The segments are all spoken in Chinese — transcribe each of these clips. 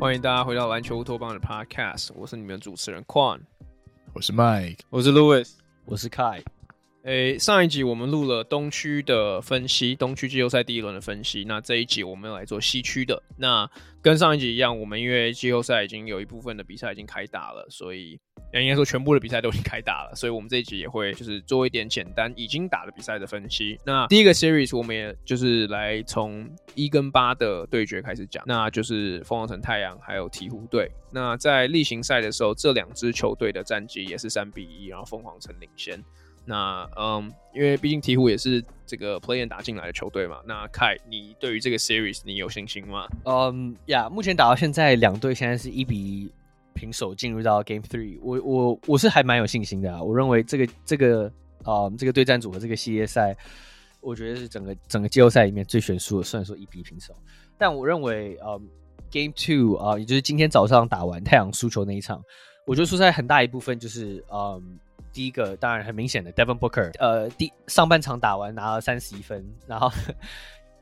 欢迎大家回到篮球乌托邦的 Podcast，我是你们的主持人 Quan，我是 Mike，我是 Louis，我是 Kai。诶，上一集我们录了东区的分析，东区季后赛第一轮的分析。那这一集我们要来做西区的。那跟上一集一样，我们因为季后赛已经有一部分的比赛已经开打了，所以。应该说，全部的比赛都已经开打了，所以我们这一集也会就是做一点简单已经打的比赛的分析。那第一个 series 我们也就是来从一跟八的对决开始讲，那就是凤凰城太阳还有鹈鹕队。那在例行赛的时候，这两支球队的战绩也是三比一，然后凤凰城领先。那嗯，因为毕竟鹈鹕也是这个 play-in 打进来的球队嘛。那凯，你对于这个 series 你有信心吗？嗯呀，目前打到现在，两队现在是一比一。平手进入到 Game Three，我我我是还蛮有信心的啊。我认为这个这个啊、这个对战组合这个系列赛，我觉得是整个整个季后赛里面最悬殊的。虽然说一比平手，但我认为呃、Game Two 啊，也就是今天早上打完太阳输球那一场，我觉得输在很大一部分就是嗯第一个当然很明显的 Devin Booker，呃第上半场打完拿了三十一分，然后。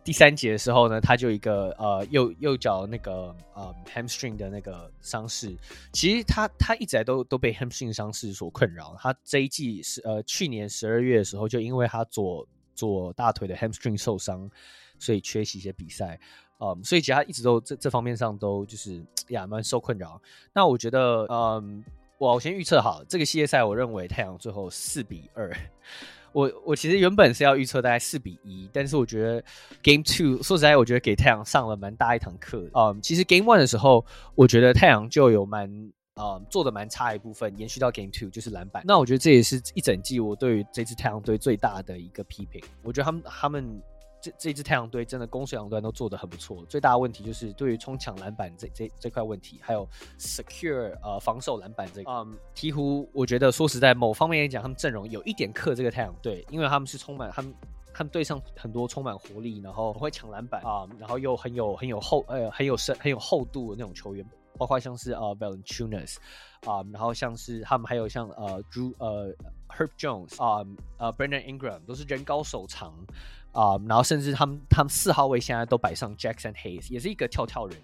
第三节的时候呢，他就一个呃右右脚那个呃 hamstring 的那个伤势，其实他他一直来都都被 hamstring 伤势所困扰。他这一季是呃去年十二月的时候，就因为他左左大腿的 hamstring 受伤，所以缺席一些比赛。嗯，所以其他一直都这这方面上都就是呀蛮受困扰。那我觉得嗯，我先预测好这个系列赛，我认为太阳最后四比二。我我其实原本是要预测大概四比一，但是我觉得 Game Two 说实在，我觉得给太阳上了蛮大一堂课。嗯，其实 Game One 的时候，我觉得太阳就有蛮嗯做的蛮差一部分，延续到 Game Two 就是篮板。那我觉得这也是一整季我对于这支太阳队最大的一个批评。我觉得他们他们。这这支太阳队真的攻守两端都做得很不错，最大的问题就是对于冲抢篮板这这这块问题，还有 secure 呃防守篮板这个。嗯，鹈鹕我觉得说实在，某方面来讲，他们阵容有一点克这个太阳队，因为他们是充满他们他们队上很多充满活力，然后很会抢篮板啊、嗯，然后又很有很有厚呃很有深很有厚度的那种球员，包括像是呃 Valanciunas 啊，然后像是他们还有像呃 Drew 呃 Herb Jones 啊呃 Brandon Ingram 都是人高手长。啊、然后甚至他们他们四号位现在都摆上 Jackson Hayes，也是一个跳跳人。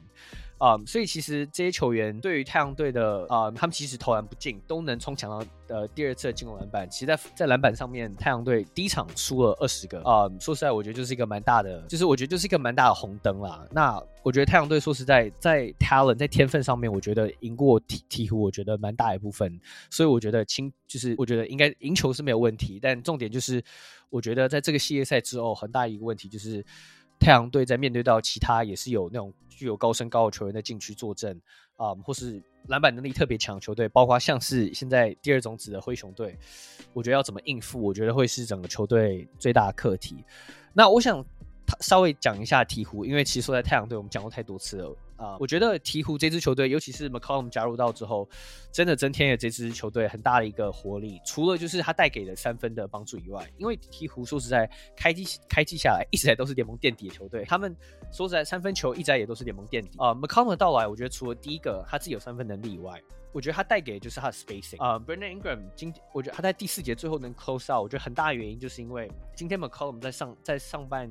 啊、所以其实这些球员对于太阳队的啊他们其实投篮不进，都能冲抢到呃第二次的进攻篮板。其实在，在篮板上面，太阳队第一场输了二十个。啊、说实在，我觉得就是一个蛮大的，就是我觉得就是一个蛮大的红灯啦。那我觉得太阳队说实在，在 talent 在天分上面，我觉得赢过鵜鵜鹕，我觉得蛮大一部分。所以我觉得轻就是我觉得应该赢球是没有问题，但重点就是我觉得在这个系列赛之后，很大一个问题就是。太阳队在面对到其他也是有那种具有高身高的球员在禁区坐镇啊，或是篮板能力特别强的球队，包括像是现在第二种子的灰熊队，我觉得要怎么应付，我觉得会是整个球队最大的课题。那我想稍微讲一下鹈鹕，因为其实说在太阳队我们讲过太多次了。啊、我觉得鹈鹕这支球队，尤其是 McCollum 加入到之后，真的增添了这支球队很大的一个活力。除了就是他带给了三分的帮助以外，因为鹈鹕说实在，开季开季下来一直来都是联盟垫底的球队。他们说实在，三分球一直来也都是联盟垫底。啊、McCollum 的到来，我觉得除了第一个他自己有三分能力以外，我觉得他带给就是他的 spacing。啊、，Brandon Ingram 今我觉得他在第四节最后能 close out，我觉得很大的原因就是因为今天 McCollum 在上在上半。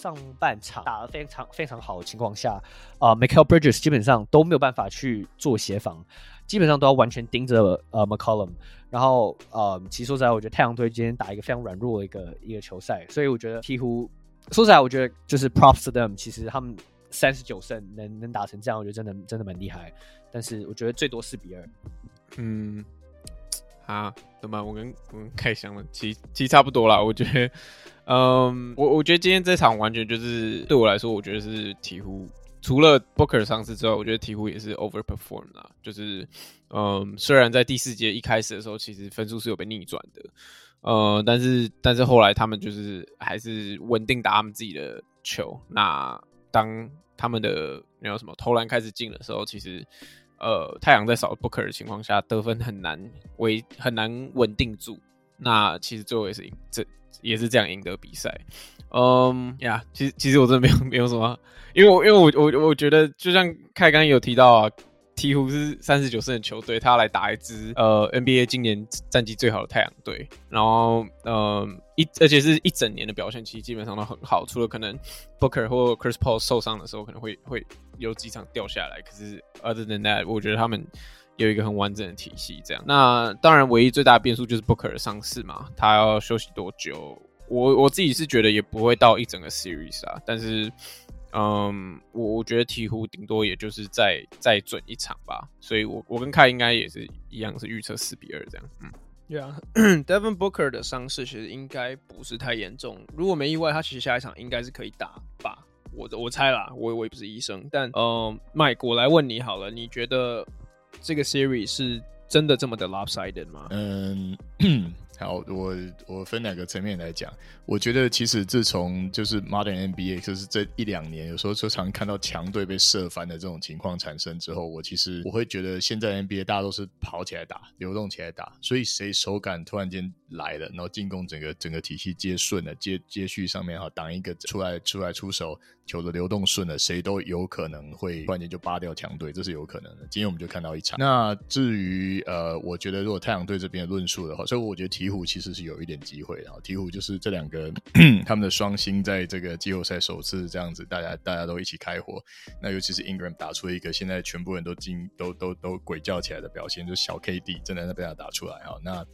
上半场打得非常非常好的情况下，啊、Mikal Bridges 基本上都没有办法去做协防，基本上都要完全盯着呃 McCollum。然后呃，其实说实在，我觉得太阳队今天打一个非常软弱的一个一个球赛，所以我觉得鵜鹕说实在，我觉得就是 props to them。其实他们三十九胜能能打成这样，我觉得真的真的蛮厉害。但是我觉得最多四比二。嗯，啊，怎么我跟我跟凯翔的其其实差不多啦，我觉得。嗯，我我觉得今天这场完全就是对我来说，我觉得是鹈鹕除了 Booker 上次之外，我觉得鹈鹕也是 overperform 啦。就是，嗯，虽然在第四节一开始的时候，其实分数是有被逆转的，呃，但是但是后来他们就是还是稳定打他们自己的球。那当他们的没有什么投篮开始进的时候，其实呃，太阳在少 Booker 的情况下，得分很难维很难稳定住。那其实最后也是赢这。也是这样赢得比赛，嗯呀，其实其实我真的没有 没有什么，因为我因为我我我觉得就像凯刚有提到啊，鹈鹕是三十九胜的球队，他要来打一支呃 NBA 今年战绩最好的太阳队，然后呃一而且是一整年的表现，其实基本上都很好，除了可能 Booker 或 Chris Paul 受伤的时候可能会会有几场掉下来，可是 Other than that，我觉得他们有一个很完整的体系。这样，那当然唯一最大的变数就是 Booker 的伤势嘛，他要休息多久？我我自己是觉得也不会到一整个 series 啊，但是。嗯，我我觉得鹈鹕顶多也就是再再准一场吧，所以我我跟凯应该也是一样，是预测四比二这样。嗯，对啊，Devin Booker 的伤势其实应该不是太严重，如果没意外，他其实下一场应该是可以打吧。我我猜啦，我我也不是医生，但嗯，Mike，我来问你好了，你觉得这个 series 是真的这么的 lopsided 吗？嗯。好，我我分两个层面来讲，我觉得其实自从就是 Modern NBA，就是这一两年，有时候就常看到强队被射翻的这种情况产生之后，我其实我会觉得现在 NBA 大家都是跑起来打，流动起来打，所以谁手感突然间来了，然后进攻整个整个体系接顺了，接接续上面哈挡一个出来出来出手，球的流动顺了，谁都有可能会突然间就扒掉强队，这是有可能的。今天我们就看到一场。那至于呃，我觉得如果太阳队这边论述的话，所以我觉得鹈鹕其实是有一点机会的。鹈鹕就是这两个 他们的双星在这个季后赛首次这样子，大家大家都一起开火。那尤其是 Ingram 打出一个现在全部人都惊都都都鬼叫起来的表现，就是小 KD 真的在被他打出来啊。那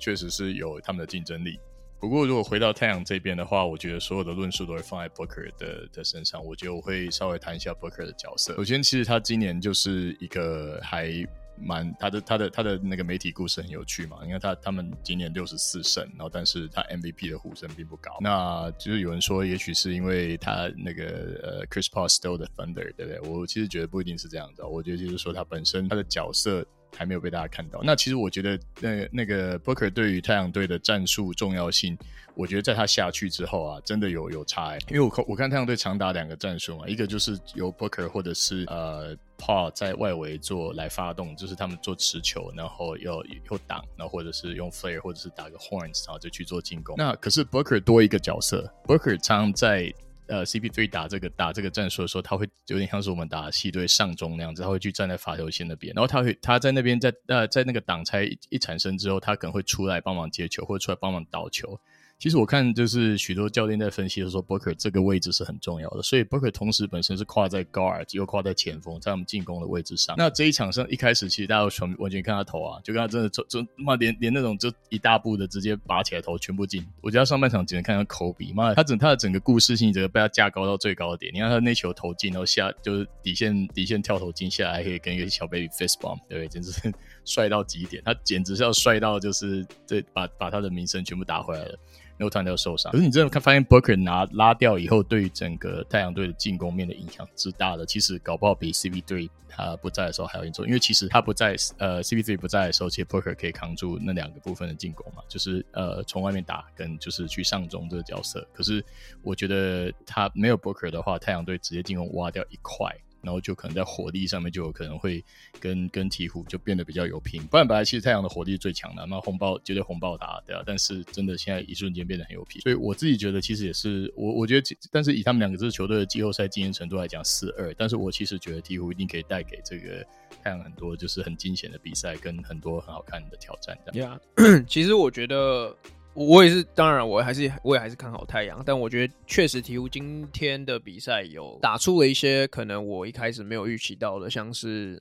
确实是有他们的竞争力。不过如果回到太阳这边的话，我觉得所有的论述都会放在 Booker 的的身上。我觉得我会稍微谈一下 Booker 的角色。首先，其实他今年就是一个还。蛮他的他的他的那个媒体故事很有趣嘛，因为他他们今年六十四胜，然后但是他 MVP 的呼声并不高，那就是有人说也许是因为他那个呃 Chris Paul stole the thunder，对不对？我其实觉得不一定是这样子，我觉得就是说他本身他的角色还没有被大家看到。那其实我觉得那那个 Booker 对于太阳队的战术重要性，我觉得在他下去之后啊，真的有有差欸，因为我看我看太阳队常打两个战术嘛，一个就是由 Booker 或者是呃。Paul 在外围做来发动，就是他们做持球，然后要有挡，然后或者是用 flare，或者是打个 horns，然后就去做进攻。那可是 Booker 多一个角色，Booker 常在呃 CP3 打这个打这个战术的时候，他会有点像是我们打 C 队上中那样子，他会去站在罚球线那边，然后他会他在那边在呃在那个挡拆一,一产生之后，他可能会出来帮忙接球，或者出来帮忙倒球。其实我看就是许多教练在分析的时候，Booker 这个位置是很重要的，所以 Booker 同时本身是跨在 guard 又跨在前锋，在我们进攻的位置上。那这一场上一开始，其实大家全完全看他投啊，就跟他真的就就妈连连那种就一大步的直接拔起来投全部进。我觉得上半场只能看到科比，妈他整他的整个故事性，整个被他架高到最高点。你看他那球投进，然后下就是底线底线跳投进下来，可以跟一个小 baby fist bump，对不对？简直是 帅到极点。他简直是要帅到就是这把把他的名声全部打回来了。没有团队受伤，可是你真的看发现 Booker 拿拉掉以后，对于整个太阳队的进攻面的影响之大的，其实搞不好比 CP3 他不在的时候还要严重。因为其实他不在，呃，CP3 不在的时候，其实 Booker 可以扛住那两个部分的进攻嘛，就是呃从外面打跟就是去上中这个角色。可是我觉得他没有 Booker 的话，太阳队直接进攻挖掉一块。然后就可能在火力上面就有可能会跟跟鹈鹕就变得比较有拼，不然本来其实太阳的火力是最强的，那红爆绝对红爆打，对啊。但是真的现在一瞬间变得很有拼，所以我自己觉得其实也是我我觉得，但是以他们两个支球队的季后赛经验程度来讲四二，但是我其实觉得鹈鹕一定可以带给这个太阳很多就是很惊险的比赛跟很多很好看的挑战。这样。Yeah，其实我觉得。我也是，当然，我还是我也还是看好太阳，但我觉得确实鹈鹕今天的比赛有打出了一些可能我一开始没有预期到的，像是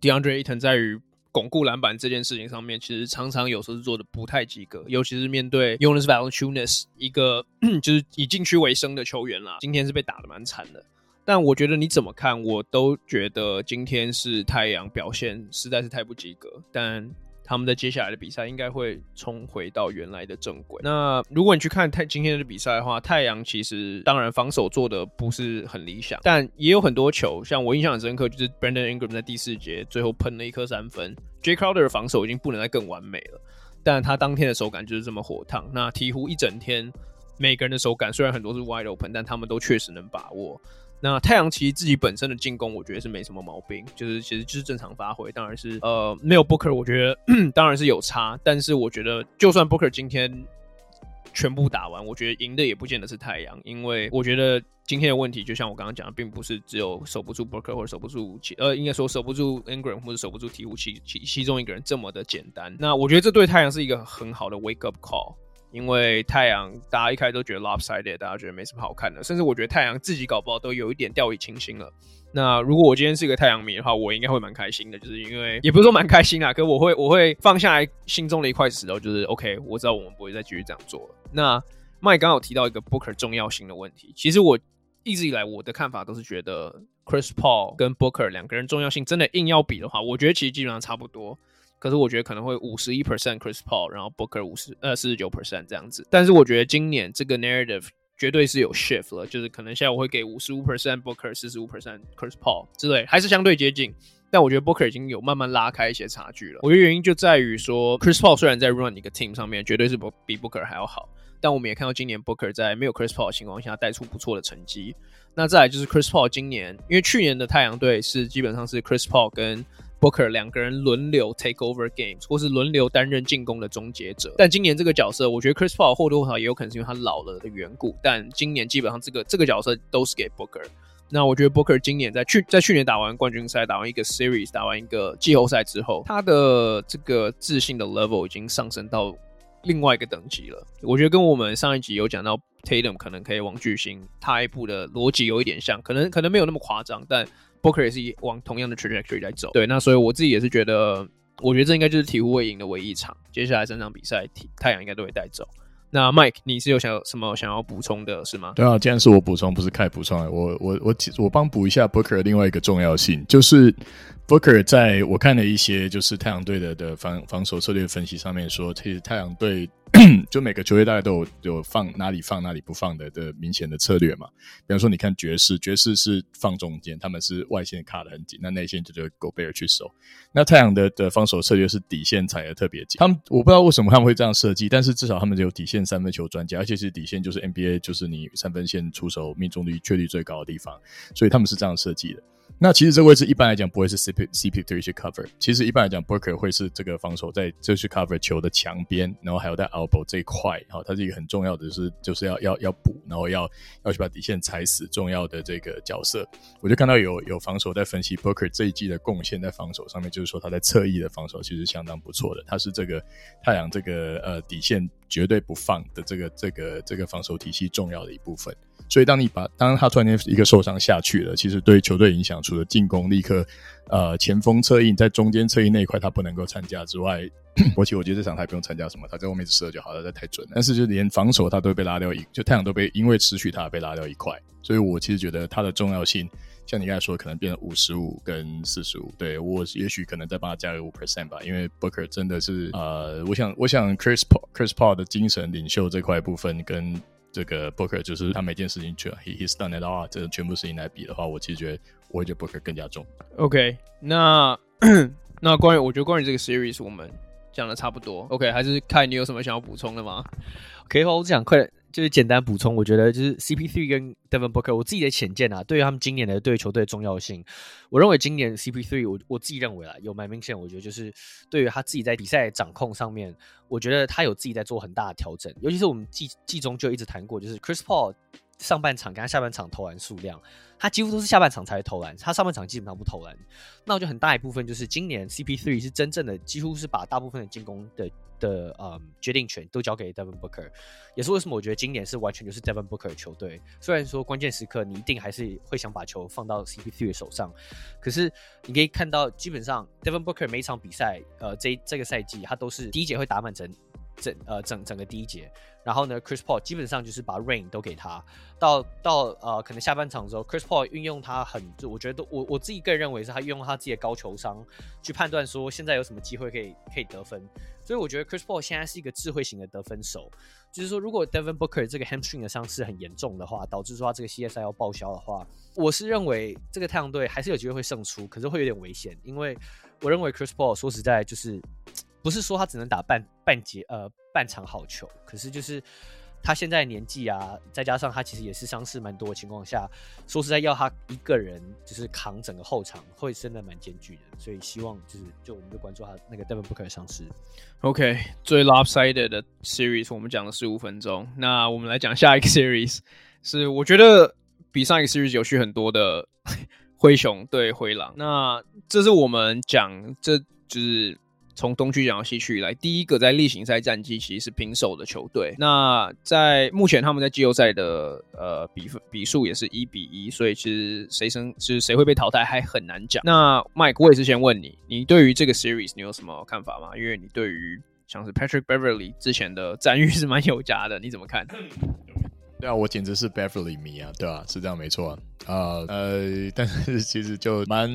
DeAndre e a t o n 在于巩固篮板这件事情上面，其实常常有时候是做的不太及格，尤其是面对 Jonas Valanciunas 一个 就是以禁区为生的球员啦，今天是被打的蛮惨的。但我觉得你怎么看，我都觉得今天是太阳表现实在是太不及格，但。他们在接下来的比赛应该会冲回到原来的正轨。那如果你去看太今天的比赛的话，太阳其实当然防守做的不是很理想，但也有很多球，像我印象很深刻，就是 Brandon Ingram 在第四节最后喷了一颗三分。Jay Crowder 的防守已经不能再更完美了，但他当天的手感就是这么火烫。那鹈鹕一整天每个人的手感虽然很多是 wide open，但他们都确实能把握。那太阳其实自己本身的进攻，我觉得是没什么毛病，就是其实就是正常发挥。当然是呃没有 Booker，我觉得 当然是有差。但是我觉得就算 Booker 今天全部打完，我觉得赢的也不见得是太阳，因为我觉得今天的问题就像我刚刚讲的，并不是只有守不住 Booker 或者守不住其呃，应该说守不住 Ingram 或者守不住鹈鹕其其其中一个人这么的简单。那我觉得这对太阳是一个很好的 wake up call，因为太阳大家一开始都觉得 lopsided，大家觉得没什么好看的，甚至我觉得太阳自己搞不好都有一点掉以轻心了。那如果我今天是一个太阳迷的话，我应该会蛮开心的，就是因为也不是说蛮开心啊，可我会我会放下来心中的一块石头，就是 OK，我知道我们不会再继续这样做了。那 Mike 刚好提到一个 Booker 重要性的问题，其实我一直以来我的看法都是觉得 Chris Paul 跟 Booker 两个人重要性真的硬要比的话，我觉得其实基本上差不多。可是我觉得可能会五十一 percent Chris Paul，然后 Booker 五十呃四十九 percent 这样子。但是我觉得今年这个 narrative。绝对是有 shift 了，就是可能现在我会给五十五 percent Booker，四十五 percent Chris Paul 之类，还是相对接近。但我觉得 Booker 已经有慢慢拉开一些差距了。我觉得原因就在于说，Chris Paul 虽然在 run 一个 team 上面绝对是比 Booker 还要好，但我们也看到今年 Booker 在没有 Chris Paul 的情况下带出不错的成绩。那再来就是 Chris Paul 今年，因为去年的太阳队是基本上是 Chris Paul 跟 Booker 两个人轮流 take over games，或是轮流担任进攻的终结者。但今年这个角色，我觉得 Chris Paul 或多或少也有可能是因为他老了的缘故。但今年基本上这个这个角色都是给 Booker。那我觉得 Booker 今年在去在去年打完冠军赛、打完一个 series、打完一个季后赛之后，他的这个自信的 level 已经上升到另外一个等级了。我觉得跟我们上一集有讲到 Tatum 可能可以往巨星踏一步的逻辑有一点像，可能可能没有那么夸张，但。Booker 也是往同样的 trajectory 在走，对，那所以我自己也是觉得，我觉得这应该就是鵜鹕会赢的唯一一场，接下来三场比赛，太阳应该都会带走。那 Mike，你是有想什么想要补充的是吗？对啊，既然是我补充，不是凯补充，我我我我帮补一下 Booker 的另外一个重要性，就是 Booker 在我看了一些就是太阳队的的防防守策略分析上面说，其实太阳队。就每个球队大概都有有放哪里放哪里不放的的明显的策略嘛。比方说，你看爵士，爵士是放中间，他们是外线卡得很紧，那内线就就狗贝尔去守。那太阳的的防守策略是底线踩得特别紧。他们我不知道为什么他们会这样设计，但是至少他们有底线三分球专家，而且是底线就是 NBA 就是你三分线出手命中率确率最高的地方，所以他们是这样设计的。那其实这个位置一般来讲不会是 CP CP3 去 cover，其实一般来讲 Booker 会是这个防守在这去 cover 球的墙边，然后还有在 elbow 这一块，好，它是一个很重要的是就是要要要补，然后要要去把底线踩死重要的这个角色。我就看到有有防守在分析 Booker 这一季的贡献在防守上面，就是说他在侧翼的防守其实相当不错的，他是这个太阳这个呃底线绝对不放的这个这个这个防守体系重要的一部分。所以，当你把当他突然间一个受伤下去了，其实对球队影响，除了进攻立刻，呃，前锋策应在中间策应那一块他不能够参加之外，而 且我觉得这场他也不用参加什么，他在后面射就好了，这太准了。但是就连防守他都被拉掉一，就太阳都被因为持续他被拉掉一块。所以我其实觉得他的重要性，像你刚才说，可能变成五十五跟四十五。对，我也许可能再帮他加个五 percent 吧，因为 Booker 真的是呃，我想我想 Chris Paul Chris Paul 的精神领袖这块部分跟。这个 Booker 就是他每件事情全 he he's done it all，这个全部事情来比的话，我其实觉得我会觉得 Booker 更加重。OK，那那关于我觉得关于这个 series 我们讲的差不多。OK，还是看你有什么想要补充的吗？可以的话，我只想快。就是简单补充，我觉得就是 CP3 跟 Devin Booker，我自己的浅见啊，对于他们今年的对球队的重要性，我认为今年 CP3，我我自己认为啊，有蛮明显，我觉得就是对于他自己在比赛掌控上面，我觉得他有自己在做很大的调整，尤其是我们季季中就一直谈过，就是 Chris Paul 上半场跟他下半场投篮数量。他几乎都是下半场才投篮，他上半场基本上不投篮。那我觉得很大一部分就是今年 CP3 是真正的几乎是把大部分的进攻的的呃决定权都交给 Devin Booker，也是为什么我觉得今年是完全就是 Devin Booker 的球队。虽然说关键时刻你一定还是会想把球放到 CP3 的手上，可是你可以看到基本上 Devin Booker 每一场比赛，呃，这这个赛季他都是第一节会打满整整呃整整个第一节。然后呢，Chris Paul 基本上就是把 Rain 都给他。到到呃，可能下半场的时候，Chris Paul 运用他很，就我觉得我我自己个人认为是他运用他自己的高球商去判断说现在有什么机会可以可以得分。所以我觉得 Chris Paul 现在是一个智慧型的得分手。就是说，如果 Devin Booker 这个 hamstring 的伤势很严重的话，导致说他这个系列赛要报销的话，我是认为这个太阳队还是有机会会胜出，可是会有点危险，因为我认为 Chris Paul 说实在就是不是说他只能打半半节呃半场好球，可是就是。他现在年纪啊，再加上他其实也是伤势蛮多的情况下，说实在要他一个人就是扛整个后场，会真的蛮艰巨的。所以希望就是就我们就关注他那个 Devin Booker 伤势。OK，最 lopsided 的 series 我们讲了十五分钟，那我们来讲下一个 series，是我觉得比上一个 series 有趣很多的 灰熊对灰狼。那这是我们讲，这就是。从东区讲到西区以来，第一个在例行赛战绩其实是平手的球队。那在目前他们在季后赛的呃比分比数也是一比一，所以其实谁胜就是谁会被淘汰还很难讲。那 Mike，我也是先问你，你对于这个 series 你有什么看法吗？因为你对于像是 Patrick Beverly 之前的赞誉是蛮有加的，你怎么看？对啊，我简直是 Beverly 迷啊，对啊，是这样没错啊。呃，但是其实就蛮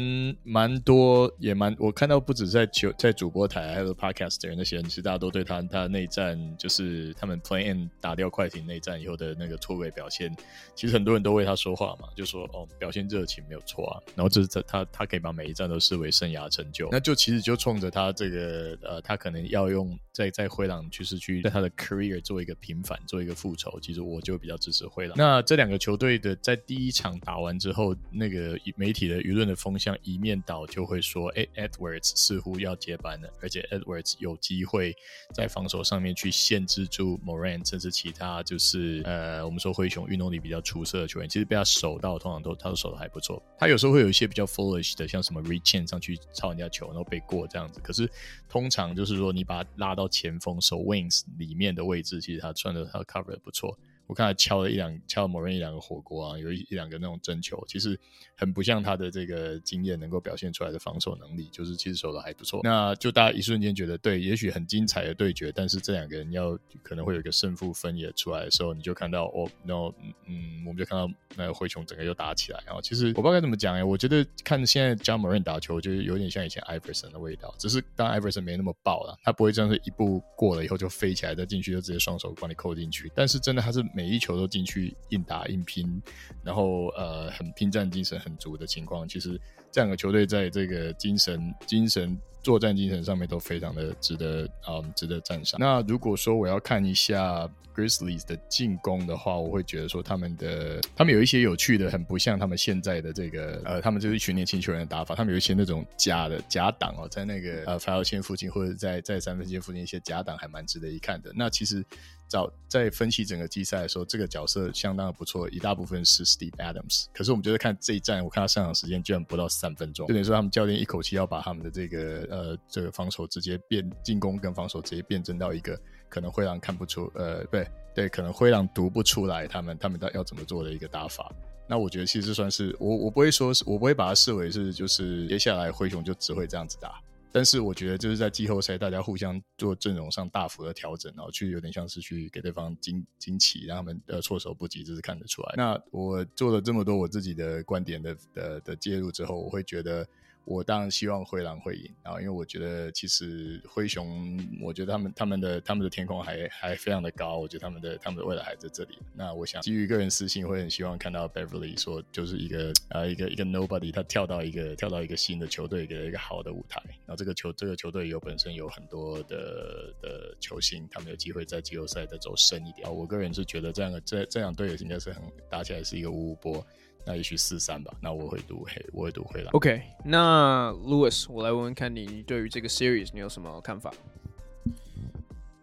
蛮多，也蛮我看到不止在球在主播台，还有 Podcaster 那些人，其实大家都对他他内战，就是他们 Play In 打掉快艇内战以后的那个突围表现，其实很多人都为他说话嘛，就说哦，表现热情没有错啊，然后这是他他他可以把每一战都视为生涯成就，那就其实就冲着他这个呃，他可能要用在在灰狼就是去在他的 career 做一个平反，做一个复仇，其实我就比较要支持灰狼。那这两个球队的在第一场打完之后，那个媒体的舆论的风向一面倒，就会说：“哎，Edwards 似乎要接班了，而且 Edwards 有机会在防守上面去限制住 Moran，甚至其他就是呃，我们说灰熊运动力比较出色的球员，其实被他守到，通常都他都守的还不错。他有时候会有一些比较 foolish 的，像什么 reach in 上去抄人家球，然后被过这样子。可是通常就是说，你把他拉到前锋守 wings 里面的位置，其实他算的他 cover 的不错。”我看他敲了一两敲了某人一两个火锅啊，有一一两个那种真球，其实很不像他的这个经验能够表现出来的防守能力，就是其实守的还不错。那就大家一瞬间觉得，对，也许很精彩的对决，但是这两个人要可能会有一个胜负分野出来的时候，你就看到哦，然后嗯，我们就看到那个灰熊整个又打起来。然后其实我不知道该怎么讲哎，我觉得看现在加某人打球，就是有点像以前 Iverson 的味道，只是当 Iverson 没那么爆了，他不会这样子一步过了以后就飞起来再进去，就直接双手帮你扣进去。但是真的他是每每一球都进去硬打硬拼，然后呃很拼战精神很足的情况，其实这两个球队在这个精神精神作战精神上面都非常的值得啊、嗯、值得赞赏。那如果说我要看一下 Grizzlies 的进攻的话，我会觉得说他们的他们有一些有趣的，很不像他们现在的这个呃他们就是一群年轻球员的打法，他们有一些那种假的假挡哦，在那个呃罚球线附近或者在在三分线附近一些假挡还蛮值得一看的。那其实。早在分析整个季赛的时候，这个角色相当的不错，一大部分是 Steve Adams。可是我们就是看这一战，我看他上场时间居然不到三分钟，就等于说他们教练一口气要把他们的这个呃这个防守直接变进攻跟防守直接变成到一个可能会让看不出呃不对对可能会让读不出来他们他们到要怎么做的一个打法。那我觉得其实算是我我不会说是我不会把它视为是就是接下来灰熊就只会这样子打。但是我觉得就是在季后赛，大家互相做阵容上大幅的调整，然后去有点像是去给对方惊惊奇，让他们呃措手不及，这是看得出来。那我做了这么多我自己的观点的的的介入之后，我会觉得。我当然希望灰狼会赢，然后因为我觉得其实灰熊，我觉得他们他们的他们的天空还还非常的高，我觉得他们的他们的未来还在这里。那我想基于个人私心，会很希望看到 Beverly 说就是一个呃一个一个 Nobody，他跳到一个跳到一个新的球队，给了一个好的舞台。然后这个球这个球队有本身有很多的的球星，他们有机会在季后赛再走深一点。啊我个人是觉得这样的这这两队应该是很打起来是一个五五波。那也许四三吧，那我会读黑，我会读灰狼。OK，那 Louis，我来问问看你，你对于这个 series 你有什么看法？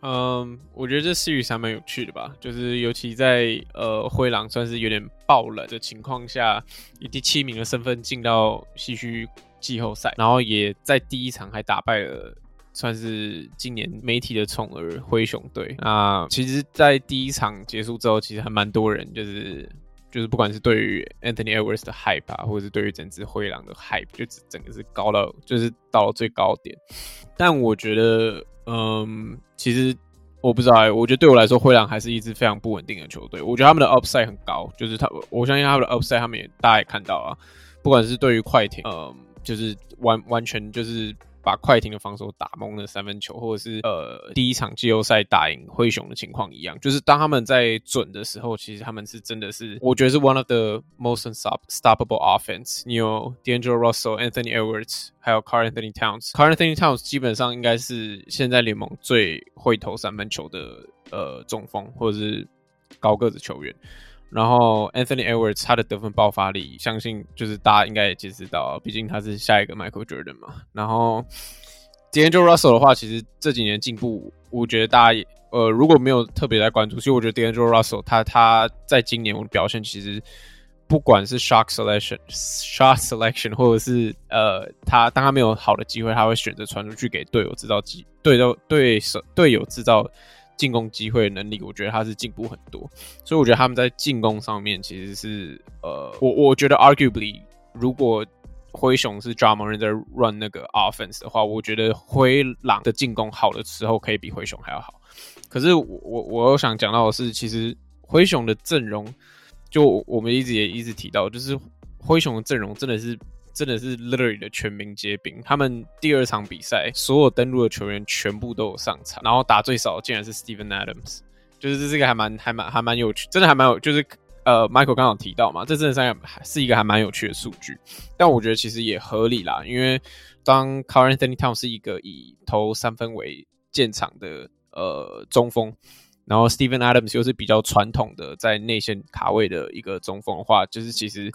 嗯，我觉得这 series 还蛮有趣的吧，就是尤其在呃灰狼算是有点爆冷的情况下，以第七名的身份进到西区季后赛，然后也在第一场还打败了算是今年媒体的宠儿灰熊队。那其实，在第一场结束之后，其实还蛮多人就是。就是不管是对于 Anthony Edwards 的 hype 啊，或者是对于整支灰狼的 hype，就整个是高到就是到了最高点。但我觉得，嗯，其实我不知道、我觉得对我来说，灰狼还是一支非常不稳定的球队。我觉得他们的 upside 很高，就是他，我相信他们的 upside，他们也大家也看到啊。不管是对于快艇，嗯，就是完完全就是。把快艇的防守打懵的三分球，或者是呃第一场季后赛打赢灰熊的情况一样，就是当他们在准的时候，其实他们是真的是，我觉得是 one of the most unstoppable offense。你有 D'Angelo Russell、Anthony Edwards，还有 Car Anthony Towns。Car Anthony Towns 基本上应该是现在联盟最会投三分球的呃中锋，或者是高个子球员。然后 Anthony Edwards 他的得分爆发力，相信就是大家应该也知道，毕竟他是下一个 Michael Jordan 嘛。然后 d a n g e l Russell 的话，其实这几年进步，我觉得大家也呃如果没有特别在关注，其实我觉得 d a n g e l Russell 他他在今年我的表现，其实不管是 shot selection、shot selection，或者是呃他当他没有好的机会，他会选择传出去给队友制造机，对到对手队友制造。进攻机会能力，我觉得他是进步很多，所以我觉得他们在进攻上面其实是呃，我我觉得 arguably 如果灰熊是 Ja m a n 在 run 那个 offense 的话，我觉得灰狼的进攻好的时候可以比灰熊还要好。可是我我我想讲到的是，其实灰熊的阵容，就我们一直也一直提到，就是灰熊的阵容真的是。真的是 literally 的全民皆兵。他们第二场比赛所有登录的球员全部都有上场，然后打最少的竟然是 Steven Adams，就是这是一个还蛮还蛮还蛮有趣，真的还蛮有，就是呃 Michael 刚好提到嘛，这真的是是一个还蛮有趣的数据。但我觉得其实也合理啦，因为当 c a r l Anthony Town 是一个以投三分为建厂的呃中锋，然后 Steven Adams 又是比较传统的在内线卡位的一个中锋的话，就是其实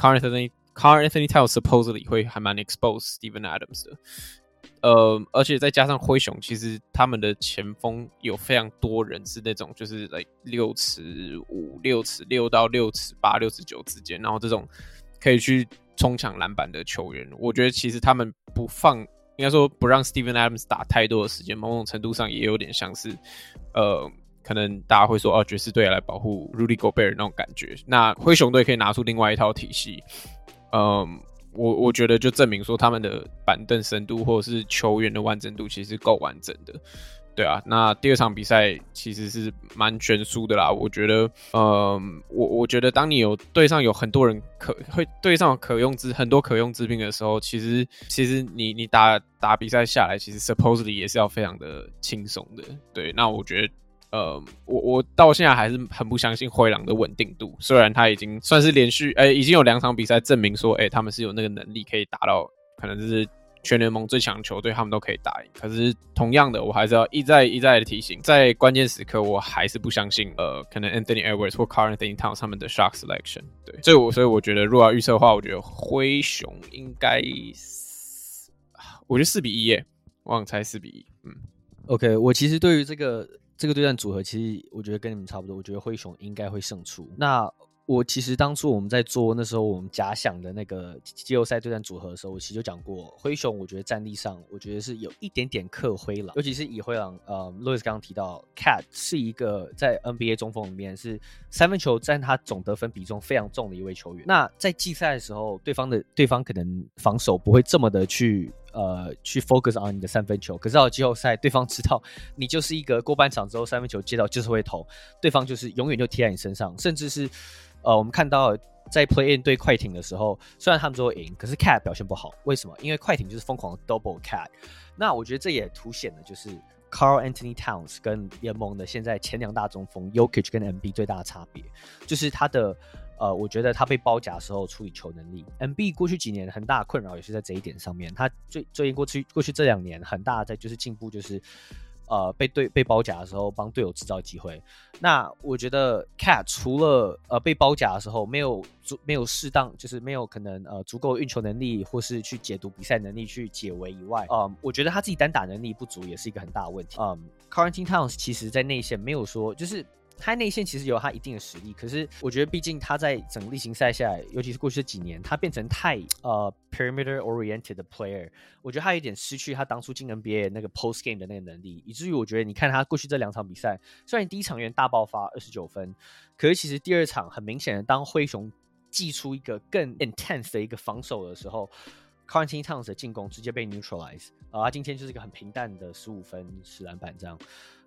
Karl-Anthony Karl-Anthony Towns supposedly 会还蛮 expose Steven Adams 的，呃，而且再加上灰熊，其实他们的前锋有非常多人是那种就是来六尺五、六尺六到六尺八、六尺九之间，然后这种可以去冲抢篮板的球员，我觉得其实他们不放，应该说不让 Steven Adams 打太多的时间，某种程度上也有点像是，呃，可能大家会说哦，爵士队来保护 Rudy Gobert 那种感觉，那灰熊队可以拿出另外一套体系。嗯，我我觉得就证明说他们的板凳深度或者是球员的完整度其实够完整的，对啊。那第二场比赛其实是蛮悬殊的啦，我觉得，嗯，我我觉得当你有队上有很多人可会队上可用之很多可用之兵的时候，其实其实你你打打比赛下来，其实 supposedly 也是要非常的轻松的，对。那我觉得。呃，我我到现在还是很不相信灰狼的稳定度。虽然他已经算是连续，哎、已经有两场比赛证明说，哎、他们是有那个能力可以打到，可能就是全联盟最强球队，他们都可以打赢。可是同样的，我还是要一再一再的提醒，在关键时刻，我还是不相信，呃，可能 Anthony Edwards 或 Carl Anthony Towns 他们的 shot selection。对，所以我所以我觉得，如果要预测的话，我觉得灰熊应该，我觉得四比一耶，我想猜四比一。嗯，OK，我其实对于这个。这个对战组合其实我觉得跟你们差不多，我觉得灰熊应该会胜出。那我其实当初我们在做那时候我们假想的那个季后赛对战组合的时候，我其实就讲过，灰熊我觉得战力上我觉得是有一点点克灰狼，尤其是以灰狼，呃路易斯刚刚提到，cat 是一个在 NBA 中锋里面是三分球占他总得分比重非常重的一位球员。那在季赛的时候，对方的对方可能防守不会这么的去。呃，去 focus on 你的三分球，可是到季后赛，对方知道你就是一个过半场之后三分球接到就是会投，对方就是永远就贴在你身上，甚至是呃，我们看到在 play in 对快艇的时候，虽然他们都会赢，可是 cat 表现不好，为什么？因为快艇就是疯狂的 double cat。那我觉得这也凸显了就是 Carl Anthony Towns 跟联盟的现在前两大中锋 Yokich 跟 MB 最大的差别，就是他的。呃，我觉得他被包夹的时候处理球能力，MB 过去几年很大的困扰也是在这一点上面。他最最近过去过去这两年很大在就是进步，就是呃被对被包夹的时候帮队友制造机会。那我觉得 Cat 除了呃被包夹的时候没有足没有适当就是没有可能呃足够运球能力或是去解读比赛能力去解围以外，嗯、我觉得他自己单打能力不足也是一个很大的问题。嗯，Karl-Anthony Towns 其实在内线没有说就是。他内线其实有他一定的实力，可是我觉得，毕竟他在整个例行赛下来，尤其是过去几年，他变成太呃 perimeter oriented 的 player，我觉得他有点失去他当初进 NBA 那个 post game 的那个能力，以至于我觉得，你看他过去这两场比赛，虽然第一场有大爆发二十九分，可是其实第二场很明显的，当灰熊祭出一个更 intense 的一个防守的时候，Karl-Anthony Towns 的进攻直接被 neutralize，啊、他今天就是一个很平淡的十五分十篮板这样。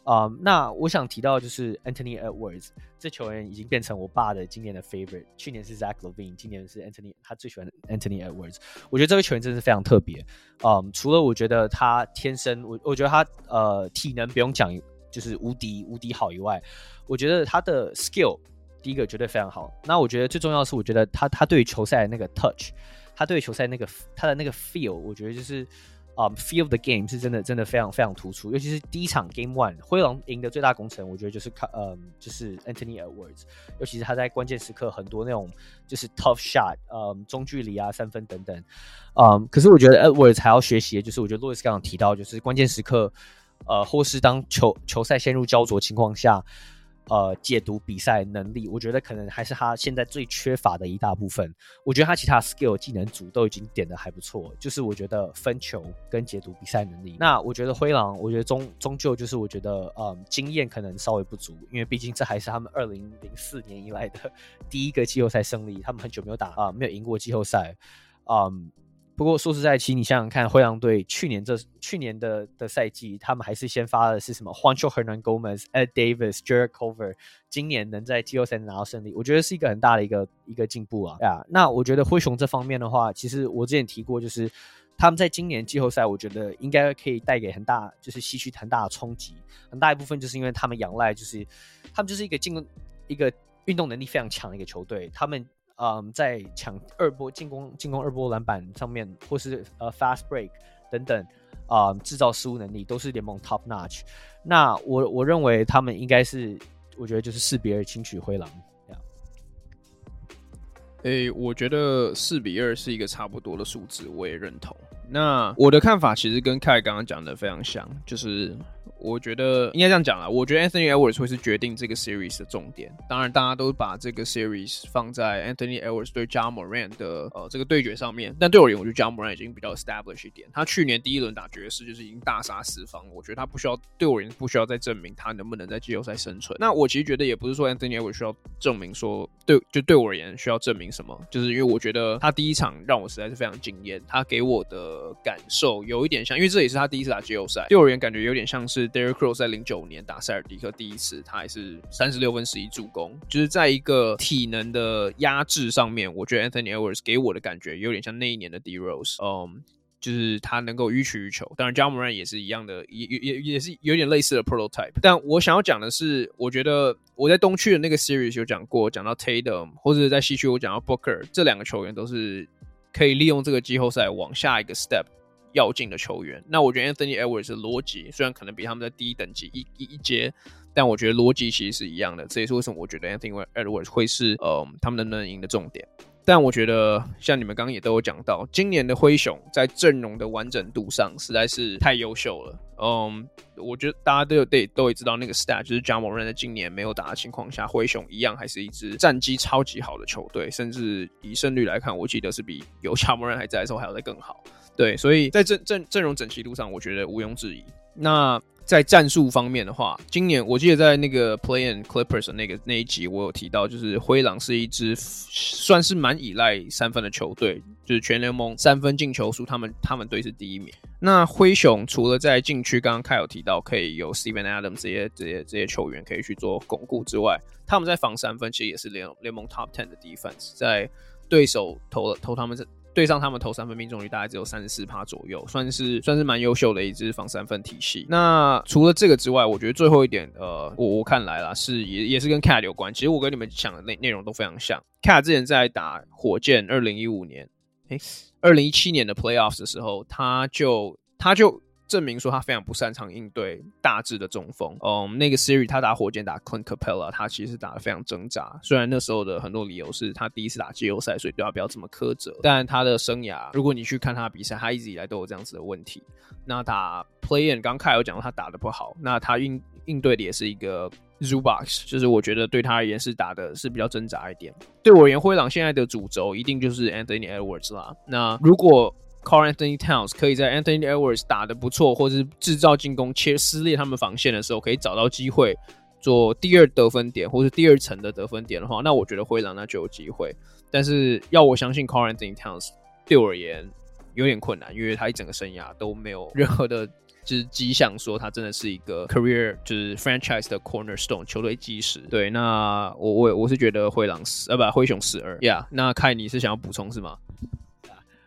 啊、那我想提到就是 Anthony Edwards 这球员已经变成我爸的今年的 favorite。去年是 Zach Levine，今年是 Anthony，他最喜欢 Anthony Edwards。我觉得这位球员真的是非常特别。嗯、除了我觉得他天生，我我觉得他呃体能不用讲，就是无敌无敌好以外，我觉得他的 skill 第一个绝对非常好。那我觉得最重要是，我觉得他他对球赛的那个 touch，他对球赛那个他的那个 feel，我觉得就是。嗯，feel the game 是真的真的非常非常突出，尤其是第一场 Game One，灰狼赢的最大功臣，我觉得就是看，嗯，就是 Anthony Edwards，尤其是他在关键时刻很多那种就是 tough shot，嗯，中距离啊，三分等等，嗯，可是我觉得 Edwards 还要学习的就是，我觉得 Louis 刚刚提到，就是关键时刻，呃，或是当球球赛陷入焦灼情况下。呃，解读比赛能力，我觉得可能还是他现在最缺乏的一大部分。我觉得他其他 skill 技能组都已经点的还不错，就是我觉得分球跟解读比赛能力。那我觉得灰狼，我觉得终终究就是我觉得，嗯，经验可能稍微不足，因为毕竟这还是他们二零零四年以来的第一个季后赛胜利，他们很久没有打啊，没有赢过季后赛，嗯。不过说实在，其实你想想看，灰狼队去年这去年的的赛季，他们还是先发的是什么？Juancho Hernangomez、Ed Davis、Jarrett Culver，今年能在季后赛拿到胜利，我觉得是一个很大的一个一个进步啊！呀、那我觉得灰熊这方面的话，其实我之前提过，就是他们在今年季后赛，我觉得应该可以带给很大，就是吸取很大的冲击。很大一部分就是因为他们仰赖，就是他们就是一个进攻一个运动能力非常强的一个球队，他们。嗯，在抢二波进攻、进攻二波篮板上面，或是呃 fast break 等等，啊、嗯，制造失误能力都是联盟 top notch。那我我认为他们应该是，我觉得就是四比二轻取灰狼。诶、欸，我觉得四比二是一个差不多的数字，我也认同。那我的看法其实跟凯刚刚讲的非常像，就是。我觉得应该这样讲啦，我觉得 Anthony Edwards 会是决定这个 series 的重点。当然，大家都把这个 series 放在 Anthony Edwards 对 j a m o r a n 的呃这个对决上面。但对我而言，我觉得 j a m o r a n 已经比较 establish 一点。他去年第一轮打爵士就是已经大杀四方，我觉得他不需要对我而言不需要再证明他能不能在季后赛生存。那我其实觉得也不是说 Anthony Edwards 需要证明说对就对我而言需要证明什么，就是因为我觉得他第一场让我实在是非常惊艳，他给我的感受有一点像，因为这也是他第一次打季后赛，对我而言感觉有点像是。Derrick Rose 在零九年打塞尔迪克第一次，他还是三十六分十一助攻，就是在一个体能的压制上面，我觉得 Anthony Edwards 给我的感觉有点像那一年的 D Rose，嗯，就是他能够予取予求。当然，Ja Morant 也是一样的，也也也是有点类似的 prototype。但我想要讲的是，我觉得我在东区的那个 series 有讲过，讲到 Tatum，或者在西区我讲到 Booker，这两个球员都是可以利用这个季后赛往下一个 step。要进的球员，那我觉得 Anthony Edwards 的逻辑虽然可能比他们在低一等级一一一阶，但我觉得逻辑其实是一样的。这也是为什么我觉得 Anthony Edwards 会是呃他们能不能赢的重点。但我觉得像你们刚刚也都有讲到，今年的灰熊在阵容的完整度上实在是太优秀了。嗯，我觉得大家都有得都会知道那个 stat，就是 Ja Morant 在今年没有打的情况下，灰熊一样还是一支战绩超级好的球队，甚至以胜率来看，我记得是比有贾某人还在的时候还要再更好。对，所以在阵阵阵容整齐度上，我觉得毋庸置疑。那在战术方面的话，今年我记得在那个 Play and Clippers 那个那一集，我有提到，就是灰狼是一支算是蛮依赖三分的球队，就是全联盟三分进球数，他们他们队是第一名。那灰熊除了在禁区，刚刚凯有提到可以有 Steven Adams 这些这些这些球员可以去做巩固之外，他们在防三分其实也是联联盟 Top Ten 的 Defense，在对手投了投他们这。对上他们投三分命中率大概只有三十四趴左右，算是算是蛮优秀的一支防三分体系。那除了这个之外，我觉得最后一点，呃，我我看来啦，是也也是跟 Cat 有关。其实我跟你们讲的内内容都非常像。Cat 之前在打火箭二零一五年，诶，二零一七年的 Playoffs 的时候，他就他就。证明说他非常不擅长应对大致的中锋。嗯，那个 Siri 他打火箭打 Clint Capella，他其实打得非常挣扎。虽然那时候的很多理由是他第一次打季后赛，所以对他不要这么苛责。但他的生涯，如果你去看他比赛，他一直以来都有这样子的问题。那打 Play In，刚开有讲到他打得不好，那他应应对的也是一个 Zubac，就是我觉得对他而言是打的是比较挣扎一点。对我而言，灰狼现在的主轴一定就是 Anthony Edwards 啦。那如果 Karl-Anthony Towns 可以在 Anthony Edwards 打得不错，或是制造进攻切撕裂他们防线的时候，可以找到机会做第二得分点，或是第二层的得分点的话，那我觉得灰狼那就有机会。但是要我相信 Karl-Anthony Towns 对我而言有点困难，因为他一整个生涯都没有任何的就是迹象说他真的是一个 career 就是 franchise 的 cornerstone 球队基石。对，那我我我是觉得灰狼四呃不灰熊死二，Yeah，那凯你是想要补充是吗？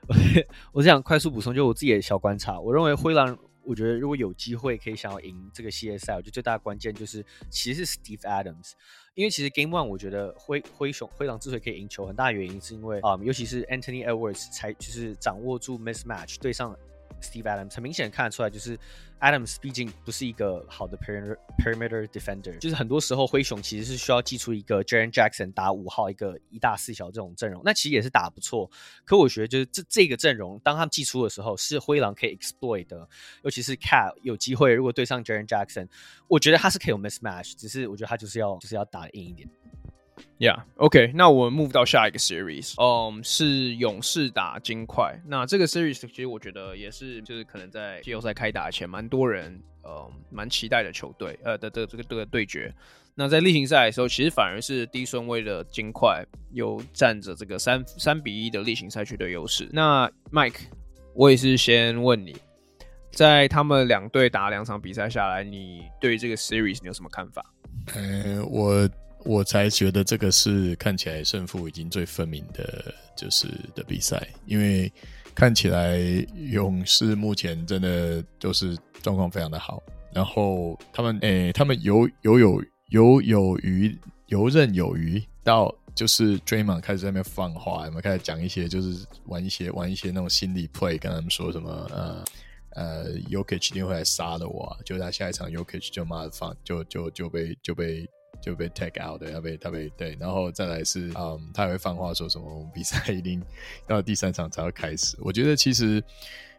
我是想快速补充，就我自己的小观察。我认为灰狼，我觉得如果有机会可以想要赢这个系列赛，我觉得最大的关键就是其实是 Steve Adams，因为其实 Game One 我觉得灰灰熊灰狼之所以可以赢球，很大原因是因为啊、尤其是 Anthony Edwards 才就是掌握住 mismatch 对上了 Steve Adams，很明显看得出来，就是 Adams 毕竟不是一个好的 perimeter perimeter defender，就是很多时候灰熊其实是需要祭出一个 Jaren Jackson 打五号，一个一大四小这种阵容，那其实也是打不错。可我觉得就是这这个阵容，当他们祭出的时候，是灰狼可以 exploit 的，尤其是 Cat 有机会如果对上 Jaren Jackson，我觉得他是可以有 mismatch，只是我觉得他就是要就是要打硬一点。Yeah, OK，那我们 move 到下一个 series，嗯是勇士打金块。那这个 series 其实我觉得也是，就是可能在季后赛开打前，蛮多人呃蛮期待的球队呃的的这个这个对决。那在例行赛的时候，其实反而是低顺位的金块有占着这个三三比一的例行赛区的优势。那 Mike，我也是先问你，在他们两队打两场比赛下来，你对这个 series 你有什么看法？呃，我。我才觉得这个是看起来胜负已经最分明的，就是的比赛，因为看起来勇士目前真的就是状况非常的好，然后他们诶、他们游游有游有余游刃有余到就是 Draymond 开始在那边放话，我们开始讲一些就是玩一些玩一些那种心理 play，跟他们说什么呃呃 Jokic 一定会来杀了我，就他下一场 Jokic 就妈的放就就就被就被。就被 take out 的，要被他被对，然后再来是，嗯，他还会放话说什么，我们比赛一定到第三场才会开始。我觉得其实。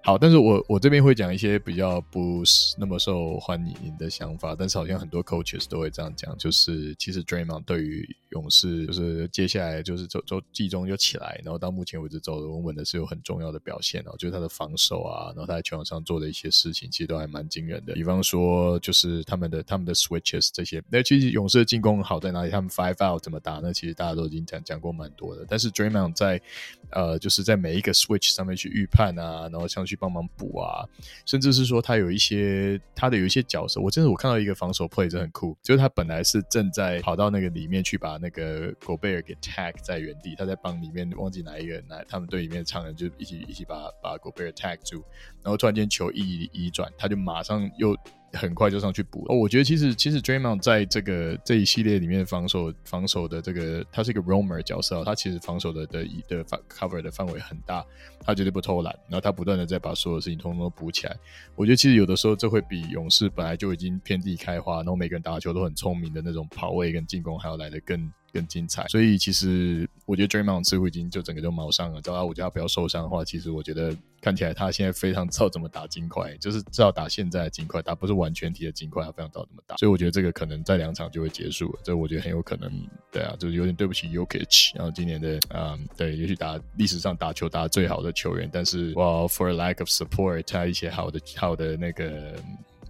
好，但是我我这边会讲一些比较不是那么受欢迎的想法，但是好像很多 coaches 都会这样讲，就是其实 Draymond 对于勇士就是接下来就是走走季中就起来，然后到目前为止走的稳稳的是有很重要的表现哦，就是他的防守啊，然后他在球场上做的一些事情其实都还蛮惊人的，比方说就是他们的他们的 switches 这些，那其实勇士的进攻好在哪里？他们 five out 怎么打？那其实大家都已经讲讲过蛮多的，但是 Draymond 在呃就是在每一个 switch 上面去预判啊，然后像。去帮忙补啊，甚至是说他有一些他的有一些角色，我真的我看到一个防守 play 真的很酷，就是他本来是正在跑到那个里面去把那个狗贝尔给 tag 在原地，他在帮里面忘记哪一个人来他们队里面的唱人就一起一起把把狗贝尔 tag 住，然后突然间球一移转，他就马上又。很快就上去补哦，我觉得其实其实 Draymond 在这个这一系列里面防守防守的这个，他是一个 roamer 角色，他其实防守的的的 cover 的范围很大，他绝对不偷懒，然后他不断的在把所有事情通通都补起来。我觉得其实有的时候这会比勇士本来就已经遍地开花，然后每个人打球都很聪明的那种跑位跟进攻还要来的更。更精彩，所以其实我觉得 Draymond 似乎已经就整个就毛上了。只要我觉得他不要受伤的话，其实我觉得看起来他现在非常知道怎么打金块，就是知道打现在的金块，打不是完全体的金块，他非常知道怎么打。所以我觉得这个可能在两场就会结束了，这我觉得很有可能。对啊，就是有点对不起 Jokic，然后今年的嗯，对，也许打历史上打球打最好的球员，但是哇，for a lack of support，他一些好的好的那个，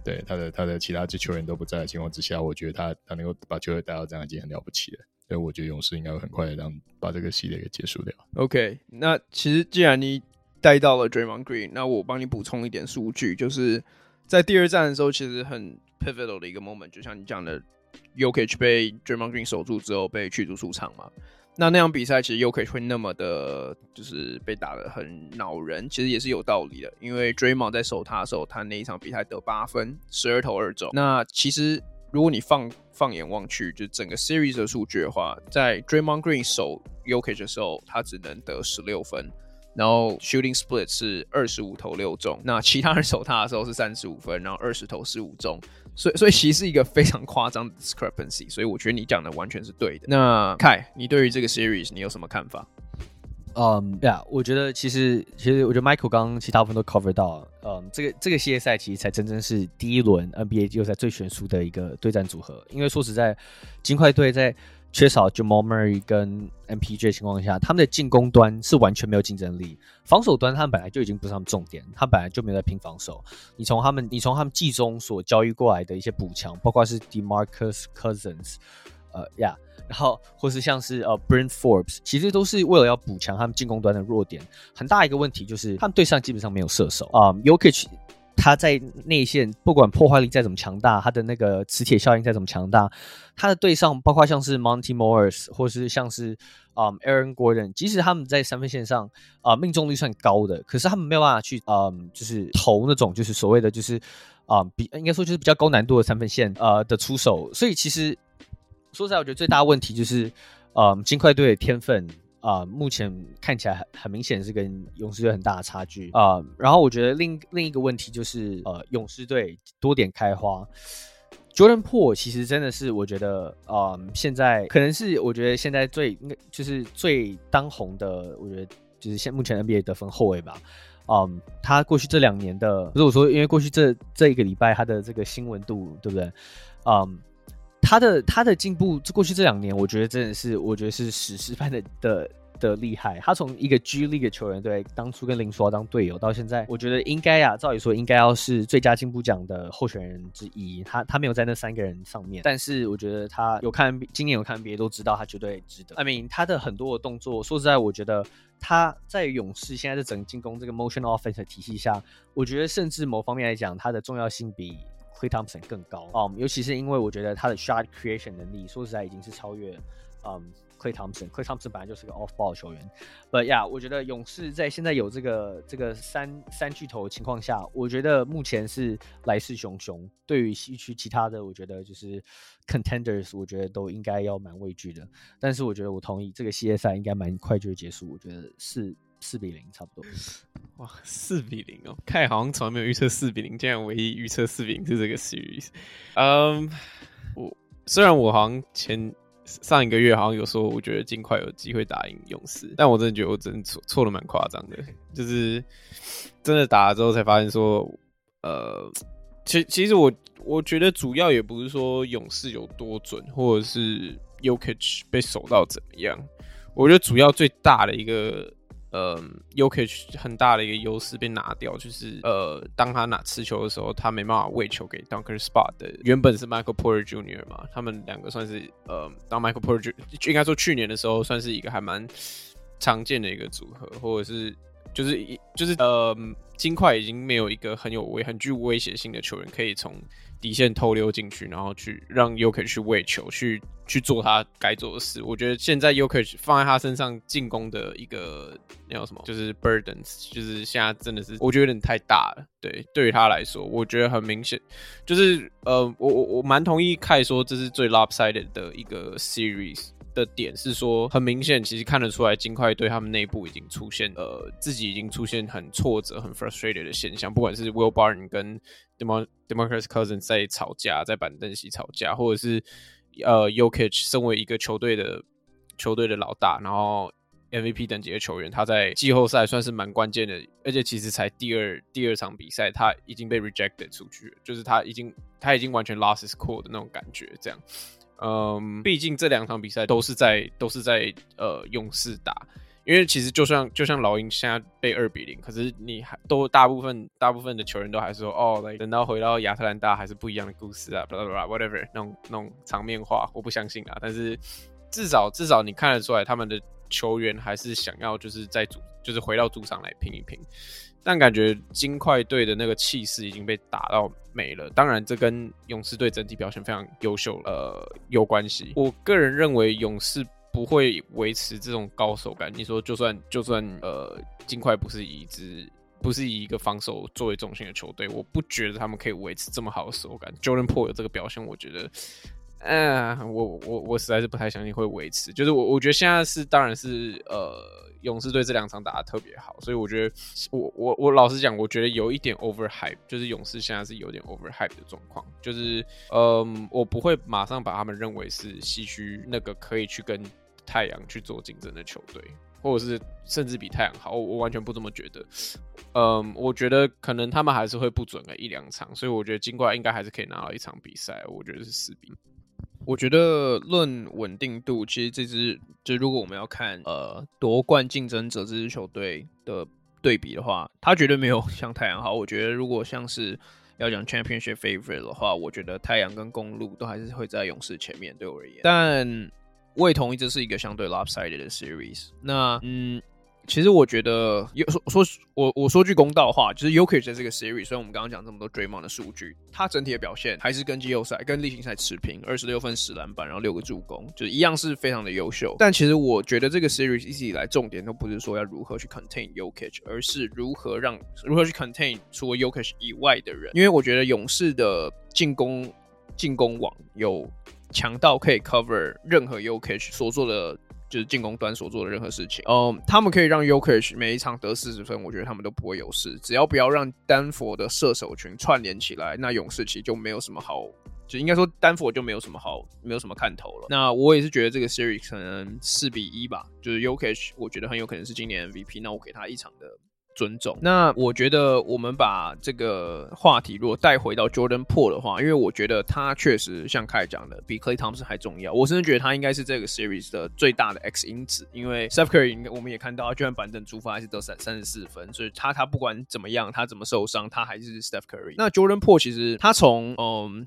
对他的他的其他支球员都不在的情况之下，我觉得他他能够把球队带到这样已经很了不起了。所以我觉得勇士应该会很快的让把这个系列给结束掉。OK，那其实既然你带到了 Draymond Green，那我帮你补充一点数据，就是在第二战的时候，其实很 pivotal 的一个 moment，就像你讲的，Jokic 被 Draymond Green 守住之后被驱逐出场嘛。那那场比赛其实 Jokic 会那么的，就是被打得很恼人，其实也是有道理的，因为 Draymond 在守他的时候，他那一场比赛得八分，十二投二中。那其实。如果你放放眼望去，就整个 series 的数据的话，在 Draymond Green 守 Jokic 的时候，他只能得十六分，然后 shooting split 是二十五投六中。那其他人 守他的时候是三十五分，然后二十投十五中。所以，所以其实是一个非常夸张的 discrepancy。所以我觉得你讲的完全是对的。那 Kai，你对于这个 series 你有什么看法？嗯，对啊，我觉得其实其实我觉得 Michael 刚刚其他部分都 cover 到，嗯，这个这个系列赛其实才真正是第一轮 NBA 季后赛最悬殊的一个对战组合，因为说实在，金块队在缺少 Jamal Murray 跟 MPJ 的情况下，他们的进攻端是完全没有竞争力，防守端他们本来就已经不是他们重点，他本来就没有在拼防守。你从他们你从他们季中所交易过来的一些补强，包括是 DeMarcus Cousins，呃呀。Yeah, 然后，或是像是呃，Bryn Forbes，其实都是为了要补强他们进攻端的弱点。很大一个问题就是，他们队上基本上没有射手啊。Yokich，他在内线，不管破坏力再怎么强大，他的那个磁铁效应再怎么强大，他的队上包括像是 Monty Morris，或是像是啊、um, Aaron Gordon，即使他们在三分线上啊、命中率算高的，可是他们没有办法去啊、就是投那种就是所谓的就是啊、比应该说就是比较高难度的三分线呃的出手，所以其实。说实在，我觉得最大问题就是，嗯，金块队的天分啊、目前看起来很很明显是跟勇士队很大的差距啊、然后我觉得另另一个问题就是，呃，勇士队多点开花 Jordan p o o r 其实真的是我觉得，呃，现在可能是我觉得现在最应该就是最当红的，我觉得就是现目前 NBA 得分后卫吧。嗯，他过去这两年的，不是我说，因为过去这这一个礼拜他的这个新闻度，对不对？嗯。他的他的进步，过去这两年，我觉得真的是，我觉得是史诗般的的的厉害。他从一个 G League 球员，对，当初跟林书豪当队友，到现在，我觉得应该啊，照理说应该要是最佳进步奖的候选人之一。他他没有在那三个人上面，但是我觉得他有看今年有看 NBA 都知道他绝对值得。I mean，他的很多的动作，说实在，我觉得他在勇士现在的整个进攻这个 Motion Offense 体系下，我觉得甚至某方面来讲，他的重要性比。Klay Thompson 更高，嗯，尤其是因为我觉得他的 shot creation 能力，说实在已经是超越，嗯，Klay Thompson。Klay Thompson 本来就是个 off ball 球员，But yeah，我觉得勇士在现在有这个这个三三巨头的情况下，我觉得目前是来势汹汹。对于西区其他的，我觉得就是 contenders，我觉得都应该要蛮畏惧的。但是我觉得我同意，这个系列赛应该蛮快就会结束。我觉得是。四比零差不多，哇，四比零哦！看好像从来没有预测四比零，竟然唯一预测四比零是这个 series。嗯，我虽然我好像前上一个月好像有说，我觉得尽快有机会打赢勇士，但我真的觉得我真的错错的蛮夸张的，就是真的打了之后才发现说，呃，其其实我我觉得主要也不是说勇士有多准，或者是 Yokich 被守到怎么样，我觉得主要最大的一个。呃，UKE 很大的一个优势被拿掉，就是呃，当他拿持球的时候，他没办法喂球给 Dunker Spot 的。原本是 Michael Porter Jr. 嘛，他们两个算是呃，当 Michael Porter 应该说去年的时候，算是一个还蛮常见的一个组合，或者是就是一就是呃，金块已经没有一个很有威、很具威胁性的球员可以从。底线偷溜进去，然后去让 UKE 去喂球，去去做他该做的事。我觉得现在 Jokic 放在他身上进攻的一个那叫什么，就是 burdens，就是现在真的是我觉得有点太大了。对，对于他来说，我觉得很明显，就是呃，我我我蛮同意凯说这是最 lopsided 的一个 series。的点是说，很明显，其实看得出来，金块队他们内部已经出现呃，自己已经出现很挫折、很 frustrated 的现象。不管是 Will Barton 跟 Demar Demarcus Cousins 在吵架，在板凳席吵架，或者是呃，Yokich 身为一个球队的球队的老大，然后 MVP 等级的球员，他在季后赛算是蛮关键的，而且其实才第二第二场比赛，他已经被 rejected 出去，就是他已经他已经完全 lost his cool 的那种感觉，这样。嗯，毕竟这两场比赛都是在都是在呃勇士打，因为其实就算就像老鹰现在被二比零，可是你还都大部分大部分的球员都还是说哦等到回到亚特兰大还是不一样的故事啊，blah blah whatever 那种那种场面话，我不相信啊。但是至少至少你看得出来，他们的球员还是想要就是在主就是回到主场来拼一拼。但感觉金块队的那个气势已经被打到没了。当然，这跟勇士队整体表现非常优秀呃有关系。我个人认为勇士不会维持这种高手感。你说，就算就算呃金块不是以一支不是以一个防守作为重心的球队，我不觉得他们可以维持这么好的手感。Jordan Poole 有这个表现，我觉得，嗯、呃，我我我实在是不太相信会维持。就是我我觉得现在是当然是呃。勇士队这两场打得特别好，所以我觉得我我我老实讲，我觉得有一点 overhype，就是勇士现在是有点 overhype 的状况，就是嗯，我不会马上把他们认为是西区那个可以去跟太阳去做竞争的球队，或者是甚至比太阳好，我完全不这么觉得。嗯，我觉得可能他们还是会不准个一两场，所以我觉得金块应该还是可以拿到一场比赛，我觉得是四比。我觉得论稳定度，其实这支就如果我们要看呃夺冠竞争者这支球队的对比的话，他绝对没有像 太阳好。我觉得如果像是要讲 championship favorite 的话，我觉得太阳跟公路都还是会在勇士前面对我而言。但我也同意这是一个相对 lopsided 的 series。那嗯。其实我觉得，有说说我我说句公道话，就是 Jokic 在这个 series，虽然我们刚刚讲这么多 Draymond 的数据，他整体的表现还是跟季后赛、跟例行赛持平，二十六分、十篮板，然后六个助攻，就是一样是非常的优秀。但其实我觉得这个 series 一直以来重点都不是说要如何去 contain Jokic，而是如何让如何去 contain 除了 Jokic 以外的人，因为我觉得勇士的进攻进攻网有强到可以 cover 任何 Jokic 所做的。就是进攻端所做的任何事情。嗯，他们可以让 Jokic 每一场得四十分，我觉得他们都不会有事。只要不要让丹佛的射手群串联起来，那勇士其实就没有什么好，就应该说丹佛就没有什么好，没有什么看头了。那我也是觉得这个 series 可能四比一吧，就是 Jokic 我觉得很有可能是今年 MVP。那我给他一场的。尊重。那我觉得我们把这个话题如果带回到 Jordan p o o l 的话，因为我觉得他确实像凯讲的，比 Klay Thompson 还重要。我甚至觉得他应该是这个 series 的最大的 X 因子，因为 Steph Curry 我们也看到，就算板凳出发还是得三三十四分，所以他他不管怎么样，他怎么受伤，他还是 Steph Curry。那 Jordan p o o l 其实他从嗯，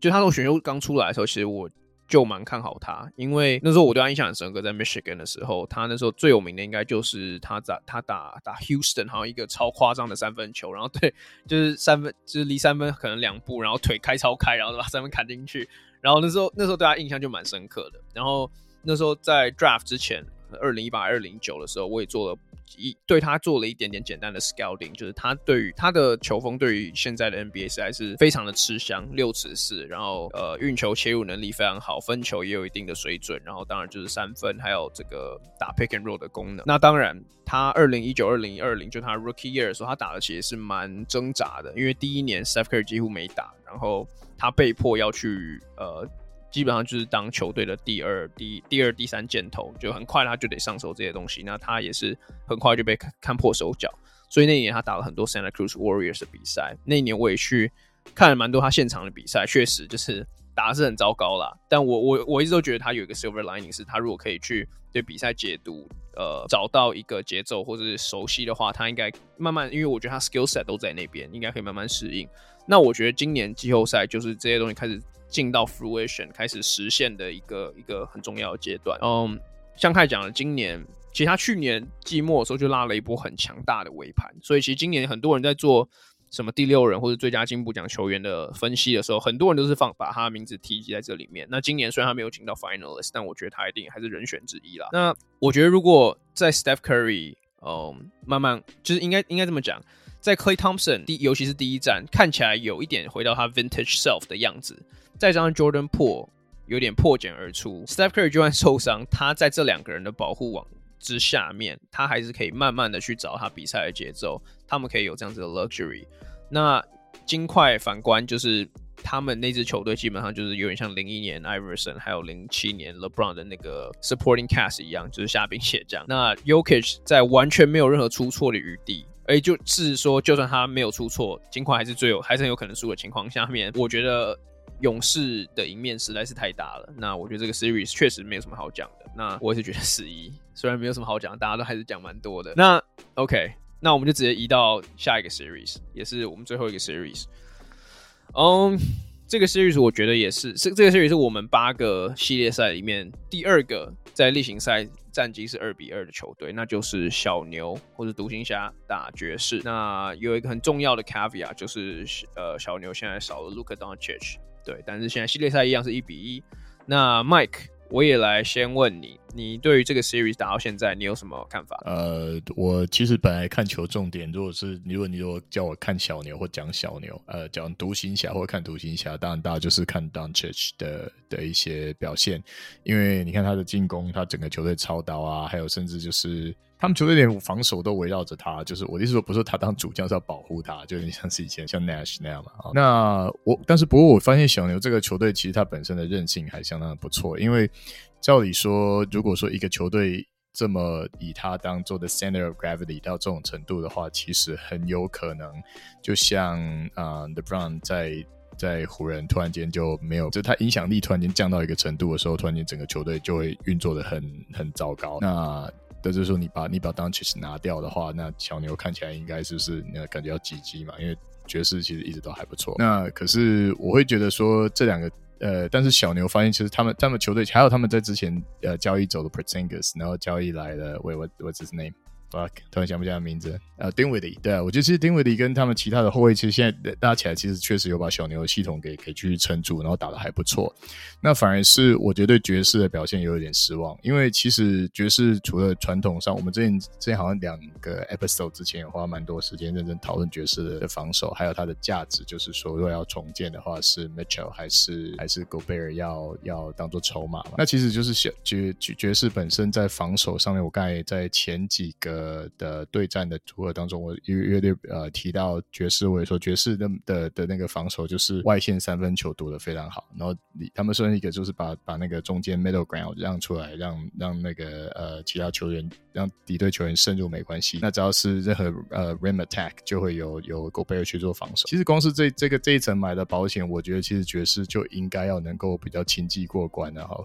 就他从选秀刚出来的时候，其实我。就蛮看好他，因为那时候我对他印象很深刻，在 Michigan 的时候，他那时候最有名的应该就是他打他打打 Houston，好像一个超夸张的三分球，然后对，就是三分就是离三分可能两步，然后腿开超开，然后把三分砍进去，然后那时候那时候对他印象就蛮深刻的。然后那时候在 Draft 之前，二零一八二零一九的时候，我也做了。一对他做了一点点简单的 scouting，就是他对于他的球风，对于现在的 NBA 实在是非常的吃香，六尺四，然后呃运球切入能力非常好，分球也有一定的水准，然后当然就是三分，还有这个打 pick and roll 的功能。那当然，他二零一九、二零二零就他 rookie year 的时候，他打的其实是蛮挣扎的，因为第一年 Steph Curry 几乎没打，然后他被迫要去呃。基本上就是当球队的第二、第第二、第三箭头，就很快他就得上手这些东西。那他也是很快就被看，看破手脚，所以那一年他打了很多 Santa Cruz Warriors 的比赛。那一年我也去看了蛮多他现场的比赛，确实就是打的是很糟糕啦。但我我我一直都觉得他有一个 silver lining，是他如果可以去对比赛解读，呃，找到一个节奏或者是熟悉的话，他应该慢慢，因为我觉得他 skill set 都在那边，应该可以慢慢适应。那我觉得今年季后赛就是这些东西开始。进到 fruition 开始实现的一个一个很重要的阶段。嗯，像凯讲了，今年其实他去年季末的时候就拉了一波很强大的尾盘，所以其实今年很多人在做什么第六人或者最佳进步奖球员的分析的时候，很多人都是放把他名字提及在这里面。那今年虽然他没有进到 finalist，但我觉得他一定还是人选之一啦。那我觉得如果在 Steph Curry，嗯，慢慢就是应该应该这么讲，在 Klay Thompson 第尤其是第一站看起来有一点回到他 vintage self 的样子。再加上 Jordan Poole 有点破茧而出，Steph Curry 就算受伤，他在这两个人的保护网之下面，他还是可以慢慢的去找他比赛的节奏，他们可以有这样子的 luxury。那金块反观就是他们那支球队基本上就是有点像零一年 Iverson 还有零七年 LeBron 的那个 supporting cast 一样，就是虾兵蟹将。那 Yokic 在完全没有任何出错的余地，而就是说就算他没有出错，金块还是最有还是很有可能输的情况下面，我觉得。勇士的赢面实在是太大了，那我觉得这个 series 确实没有什么好讲的。那我也是觉得四一，虽然没有什么好讲，大家都还是讲蛮多的。那 OK，那我们就直接移到下一个 series，也是我们最后一个 series。嗯，这个 series 我觉得也是，是这个 series 是我们八个系列赛里面第二个在例行赛战绩是二比二的球队，那就是小牛或者独行侠打爵士。那有一个很重要的 caveat 就是，呃，小牛现在少了 Luka Doncic。对，但是现在系列赛一样是一比一。那 Mike，我也来先问你，你对于这个 series 打到现在，你有什么看法？呃，我其实本来看球重点，如果是如果你如果叫我看小牛或讲小牛，呃，讲独行侠或看独行侠，当然大家就是看 d o n c h i c h 的的一些表现，因为你看他的进攻，他整个球队操刀啊，还有甚至就是。他们球队连防守都围绕着他，就是我的意思说，不是他当主将是要保护他，就有点像是以前像 Nash 那样嘛。那我但是不过我发现小牛这个球队其实他本身的韧性还相当的不错，因为照理说，如果说一个球队这么以他当做的 center of gravity 到这种程度的话，其实很有可能就像啊、呃、LeBron 在在湖人突然间就没有，就他影响力突然间降到一个程度的时候，突然间整个球队就会运作的很很糟糕。那就是说，你把你把 d o n c h 拿掉的话，那小牛看起来应该是不是那感觉要挤挤嘛？因为爵士其实一直都还不错。那可是我会觉得说，这两个呃，但是小牛发现其实他们他们球队还有他们在之前呃交易走的 Porzingis，然后交易来了，Wait what what's his name？fuck，突然想不起来名字。呃，Dinwiddie，对啊，我觉得其实 Dinwiddie 跟他们其他的后卫，其实现在搭起来，其实确实有把小牛的系统给给去撑住，然后打得还不错。那反而是我觉得爵士的表现有点失望，因为其实爵士除了传统上，我们之前之前好像两个 episode 之前也花蛮多时间认真讨论爵士的防守，还有它的价值，就是说如果要重建的话，是 Mitchell 还是还是 Gobert 要要当做筹码嘛？那其实就是小爵爵爵士本身在防守上面，我刚才在前几个的对战的组合当中，我约约略呃提到爵士，我也说爵士的的的那个防守就是外线三分球躲得非常好，然后他们说一个就是把把那个中间 middle ground 让出来，让让那个呃其他球员让敌对球员渗入没关系，那只要是任何呃 rim attack 就会有有 g o b e r 去做防守。其实光是这这个这一层买的保险，我觉得其实爵士就应该要能够比较轻骑过关的哈。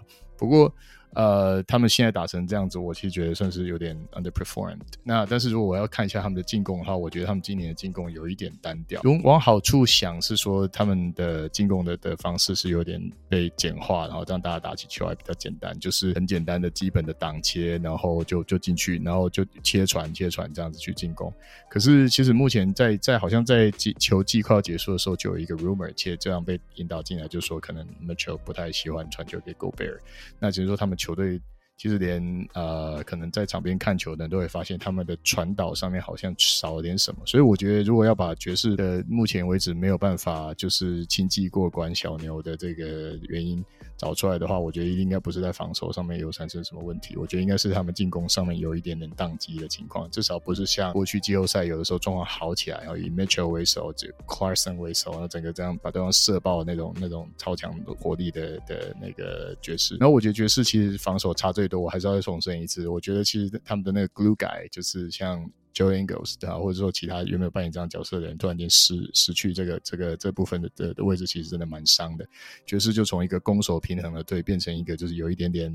不过。呃，他们现在打成这样子，我其实觉得算是有点 underperformed。那但是如果我要看一下他们的进攻的话，我觉得他们今年的进攻有一点单调。往往好处想是说，他们的进攻的的方式是有点被简化，然后让大家打起球来比较简单，就是很简单的基本的挡切，然后就就进去，然后就切传切传这样子去进攻。可是其实目前在在好像在球季快要结束的时候，就有一个 rumor，且这样被引导进来，就说可能 Mitchell 不太喜欢传球给 Gobert。那只是说他们。球队其实连呃，可能在场边看球的人都会发现，他们的传导上面好像少了点什么。所以我觉得，如果要把爵士的目前为止没有办法就是轻骑过关小牛的这个原因找出来的话，我觉得应该不是在防守上面有产生什么问题。我觉得应该是他们进攻上面有一点点宕机的情况，至少不是像过去季后赛有的时候状况好起来，然后以 Mitchell 为首，就 Clarkson 为首，然后整个这样把对方射爆那种那种超强的火力的的那个爵士。然后我觉得爵士其实防守差最多，我还是要再重申一次，我觉得其实他们的那个 glue guy 就是像。Joe Ingles 啊，或者说其他有没有扮演这样角色的人，突然间失失去这个这个这部分的的的位置，其实真的蛮伤的。爵士就从一个攻守平衡的队，变成一个就是有一点点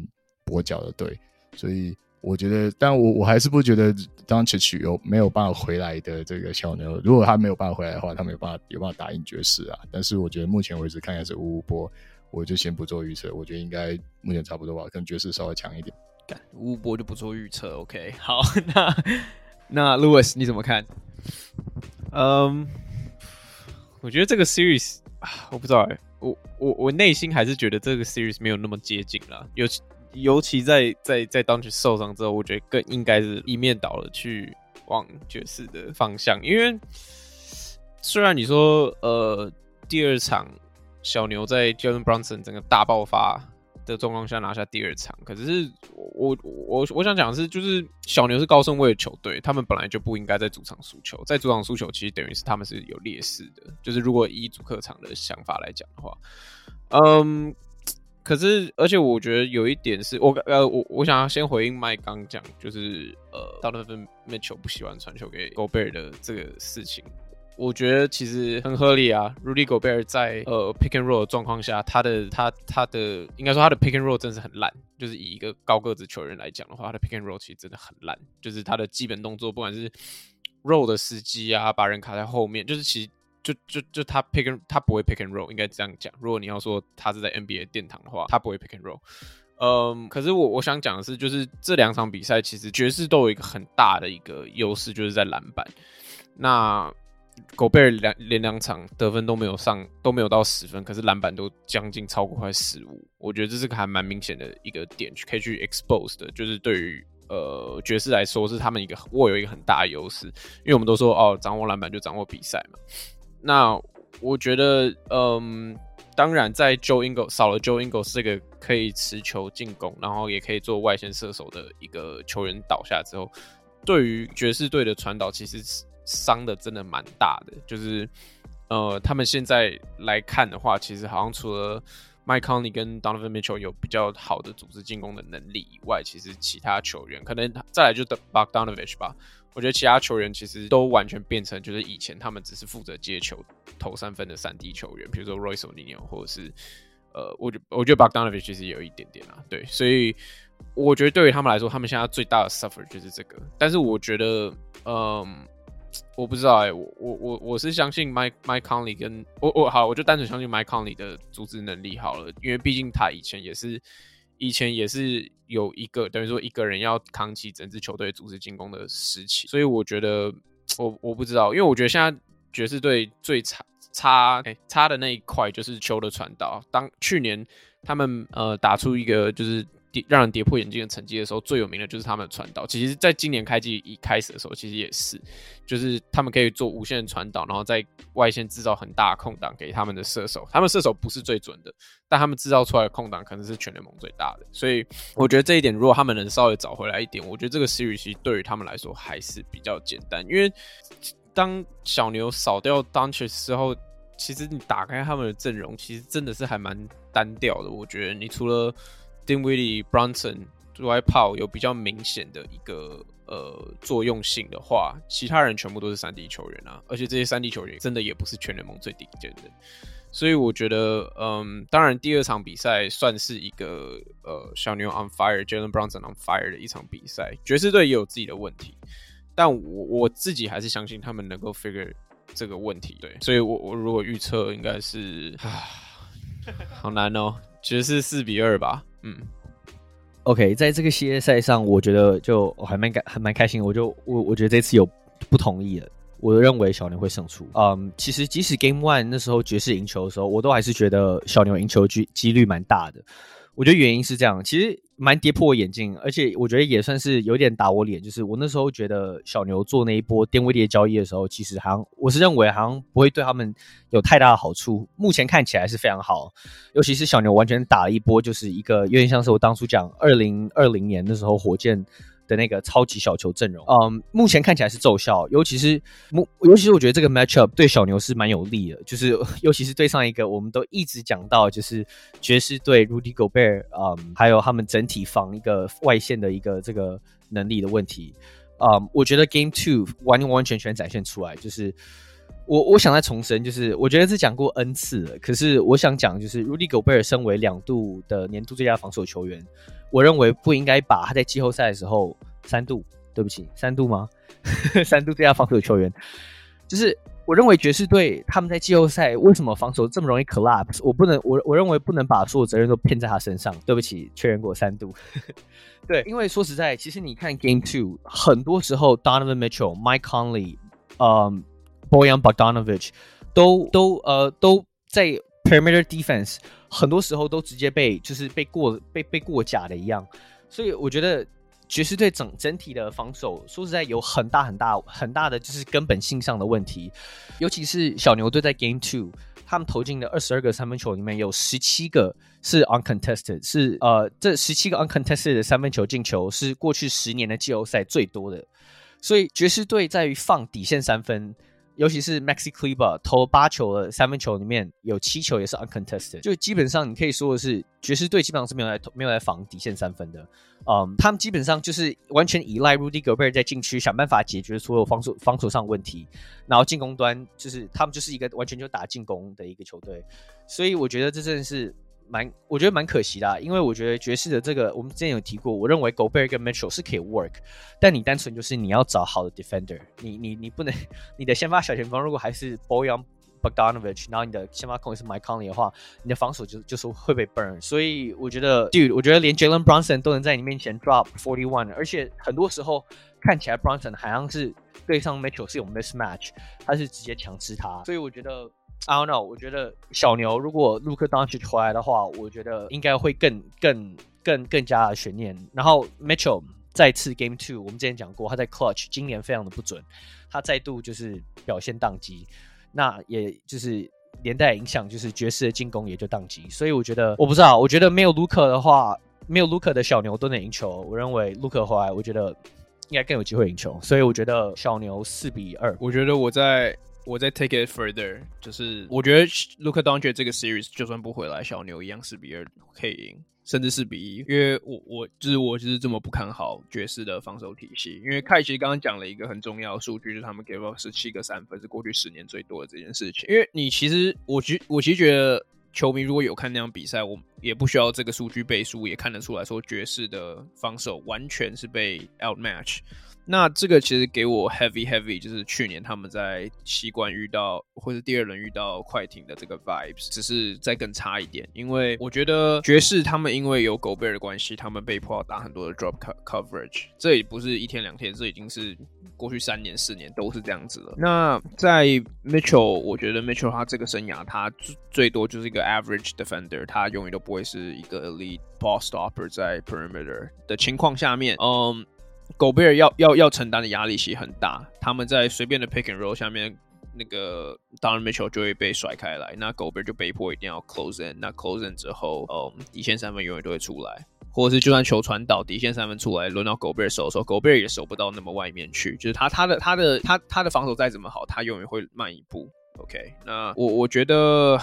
跛脚的队。所以我觉得，但我我还是不觉得 Doncic 有没有办法回来的这个小牛，如果他没有办法回来的话，他没有办法有办法打赢爵士啊。但是我觉得目前为止看起来是五五波，我就先不做预测。我觉得应该目前差不多吧，跟爵士稍微强一点。五五波就不做预测，OK？好，那。那 Louis 你怎么看？嗯我觉得这个 series 我不知道哎，我我我内心还是觉得这个 series 没有那么接近啦。尤其尤其在在在 Doncic 受伤之后，我觉得更应该是一面倒的去往爵士的方向。因为虽然你说呃第二场小牛在 Jordan Brunson 整个大爆发。的状况下拿下第二场，可是我我我想讲的是，就是小牛是高胜位的球队，他们本来就不应该在主场输球，在主场输球其实等于是他们是有劣势的，就是如果以主客场的想法来讲的话，嗯，可是而且我觉得有一点是我呃我我想要先回应麦刚讲，就是呃 Donovan Mitchell 不喜欢传球给 Gobert 的这个事情。我觉得其实很合理啊。Rudy Gobert 在呃 pick and roll 的状况下，他的他他的应该说他的 pick and roll 真是很烂。就是以一个高个子球员来讲的话，他的 pick and roll 其实真的很烂。就是他的基本动作，不管是 roll 的时机啊，把人卡在后面，就是其实就就就他 pick and 他不会 pick and roll，应该这样讲。如果你要说他是在 NBA 殿堂的话，他不会 pick and roll。嗯，可是我我想讲的是，就是这两场比赛其实爵士都有一个很大的一个优势，就是在篮板。那狗贝尔两连两场得分都没有上，都没有到十分，可是篮板都将近超过快十五。我觉得这是个还蛮明显的一个点，可以去 expose 的，就是对于呃爵士来说是他们一个握有一个很大的优势，因为我们都说哦，掌握篮板就掌握比赛嘛。那我觉得，嗯，当然在 Joe i n g l 少了 Joe Ingles 这个可以持球进攻，然后也可以做外线射手的一个球员倒下之后，对于爵士队的传导其实是。伤的真的蛮大的，就是呃，他们现在来看的话，其实好像除了 Mike Conley 跟 Donovan Mitchell 有比较好的组织进攻的能力以外，其实其他球员可能再来就 Bogdanovic 吧。我觉得其他球员其实都完全变成就是以前他们只是负责接球投三分的三 D 球员，比如说 Royce O'Neal 或者是呃，我觉我觉得 Bogdanovic 其实有一点点啊，对，所以我觉得对于他们来说，他们现在最大的 suffer 就是这个。但是我觉得，嗯。我不知道哎、我我我我是相信 Mike Mike Conley 跟我我好，我就单纯相信 Mike Conley 的组织能力好了，因为毕竟他以前也是以前也是有一个等于说一个人要扛起整支球队组织进攻的时期，所以我觉得我我不知道，因为我觉得现在爵士队最差差哎、差的那一块就是球的传导。当去年他们呃打出一个就是。让人跌破眼镜的成绩的时候，最有名的就是他们的传导。其实，在今年开季一开始的时候，其实也是，就是他们可以做无限的传导，然后在外线制造很大的空档给他们的射手。他们射手不是最准的，但他们制造出来的空档可能是全联盟最大的。所以，我觉得这一点，如果他们能稍微找回来一点，我觉得这个 series 其实对于他们来说还是比较简单。因为当小牛扫掉 d u n c h 之后，其实你打开他们的阵容，其实真的是还蛮单调的。我觉得你除了 Dinwiddie、Brunson、Dwight Powell 有比较明显的一个呃作用性的话，其他人全部都是三 D 球员啊，而且这些三 D 球员真的也不是全联盟最顶尖的，所以我觉得，嗯，当然第二场比赛算是一个呃小牛 on fire，Jalen Brunson on fire 的一场比赛，爵士队也有自己的问题，但我我自己还是相信他们能够 figure 这个问题，对，所以我我如果预测应该是啊，好难哦，爵士四比二吧。嗯，OK，在这个系列赛上，我觉得就我还蛮开还蛮开心。我就我我觉得这次有不同意了，我认为小牛会胜出。嗯，其实即使 Game One 那时候爵士赢球的时候，我都还是觉得小牛赢球机几率蛮大的。我觉得原因是这样，其实蛮跌破我眼镜，而且我觉得也算是有点打我脸。就是我那时候觉得小牛做那一波电位跌交易的时候，其实好像我是认为好像不会对他们有太大的好处。目前看起来是非常好，尤其是小牛完全打了一波，就是一个有点像是我当初讲二零二零年的时候火箭。的那个超级小球阵容，嗯，目前看起来是奏效，尤其是目，尤其是我觉得这个 matchup 对小牛是蛮有利的，就是 尤其是对上一个我们都一直讲到，就是爵士队 Rudy Gobert，嗯，还有他们整体防一个外线的一个这个能力的问题，嗯，我觉得 Game Two 完完全全展现出来，就是我我想再重申，就是我觉得是讲过 N 次了，可是我想讲，就是 Rudy Gobert 身为两度的年度最佳防守球员。我认为不应该把他在季后赛的时候三度，对不起，三度吗？三度最佳防守球员，就是我认为爵士队他们在季后赛为什么防守这么容易 collapse？我不能，我我认为不能把所有责任都偏在他身上。对不起，确认过三度。对，因为说实在，其实你看 Game Two，很多时候 Donovan Mitchell、Mike Conley、嗯、um,，Bojan Bogdanovic 都都呃都在 perimeter defense。很多时候都直接被就是被过被被过假的一样，所以我觉得爵士队整整体的防守说实在有很大很大很大的就是根本性上的问题，尤其是小牛队在 Game Two，他们投进的二十二个三分球里面有十七个是 uncontested，是呃这十七个 uncontested 的三分球进球是过去十年的季后赛最多的，所以爵士队在于放底线三分。尤其是 Maxi Kleber 投八球的三分球里面有七球也是 uncontested，就基本上你可以说的是爵士队基本上是没有来没有来防底线三分的，嗯，他们基本上就是完全依赖 Rudy Gobert 在禁区想办法解决所有防守防守上问题，然后进攻端就是他们就是一个完全就打进攻的一个球队，所以我觉得这真的是。蛮，我觉得蛮可惜的，因为我觉得爵士的这个，我们之前有提过，我认为 Gobert 跟 Mitchell 是可以 work，但你单纯就是你要找好的 defender，你你你不能，你的先发小前锋如果还是 Bojan Bogdanovich，然后你的先发控也是 Mike Conley 的话，你的防守就就是会被 burn，所以我觉得，dude，我觉得连 Jalen Brunson 都能在你面前 drop forty one，而且很多时候看起来 Brunson 好像是对上 Mitchell 是有 mismatch，他是直接强吃他，所以我觉得。I don't know，我觉得小牛如果 Luka Doncic 回来的话，我觉得应该会更更更更加的悬念。然后 Mitchell 再次 Game Two，我们之前讲过，他在 Clutch 今年非常的不准，他再度就是表现宕机，那也就是连带影响，就是爵士的进攻也就宕机。所以我觉得我不知道，我觉得没有 Luka 的话，没有 Luka 的小牛都能赢球。我认为 Luka 回来，我觉得应该更有机会赢球。所以我觉得小牛四比二。我觉得我在。我再 take it further，就是我觉得 Luka Doncic 这个 series 就算不回来，小牛一样四比二可以赢，甚至四比一。因为我我就是我就是这么不看好爵士的防守体系。因为凯奇刚刚讲了一个很重要的数据，就是他们给了十七个三分，是过去十年最多的这件事情。因为你其实我觉我其实觉得球迷如果有看那场比赛，我也不需要这个数据背书，也看得出来说爵士的防守完全是被 outmatch。那这个其实给我 heavy heavy，就是去年他们在西冠遇到或者第二轮遇到快艇的这个 vibes，只是再更差一点。因为我觉得爵士他们因为有狗贝尔的关系，他们被迫要打很多的 drop coverage，这也不是一天两天，这已经是过去三年四年都是这样子了。那在 Mitchell，我觉得 Mitchell 他这个生涯他最多就是一个 average defender，他永远都不会是一个 elite ball stopper 在 perimeter 的情况下面，嗯。狗贝尔要要要承担的压力其实很大，他们在随便的 pick and roll 下面，那个 Donovan Mitchell 就会被甩开来，那狗贝尔就被迫一定要 close in，那 close in 之后，嗯，底线三分永远都会出来，或者是就算球传导，底线三分出来，轮到狗贝尔守的时候，狗贝尔也守不到那么外面去，就是他他的他的他他的防守再怎么好，他永远会慢一步。OK，那我我觉得。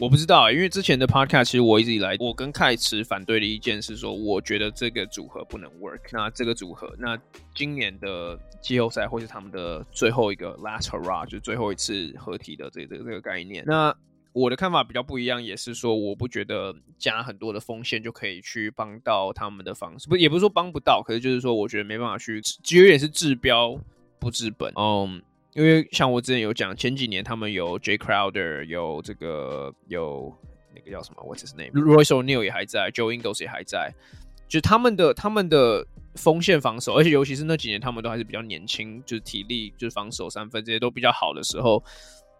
我不知道，因为之前的 podcast 其实我一直以来，我跟凯持反对的意见是说，我觉得这个组合不能 work。那这个组合，那今年的季后赛会是他们的最后一个 last hurrah，就是最后一次合体的这个、这个这个概念。那我的看法比较不一样，也是说，我不觉得加很多的锋线就可以去帮到他们的方式，不也不是说帮不到，可是就是说，我觉得没办法去，就有点是治标不治本。嗯。因为像我之前有讲，前几年他们有 Jay Crowder，有这个有那个叫什么，What's his name？Royce O'Neal 也还在，Joe Ingles 也还在，就他们的他们的锋线防守，而且尤其是那几年他们都还是比较年轻，就是体力就是防守三分这些都比较好的时候。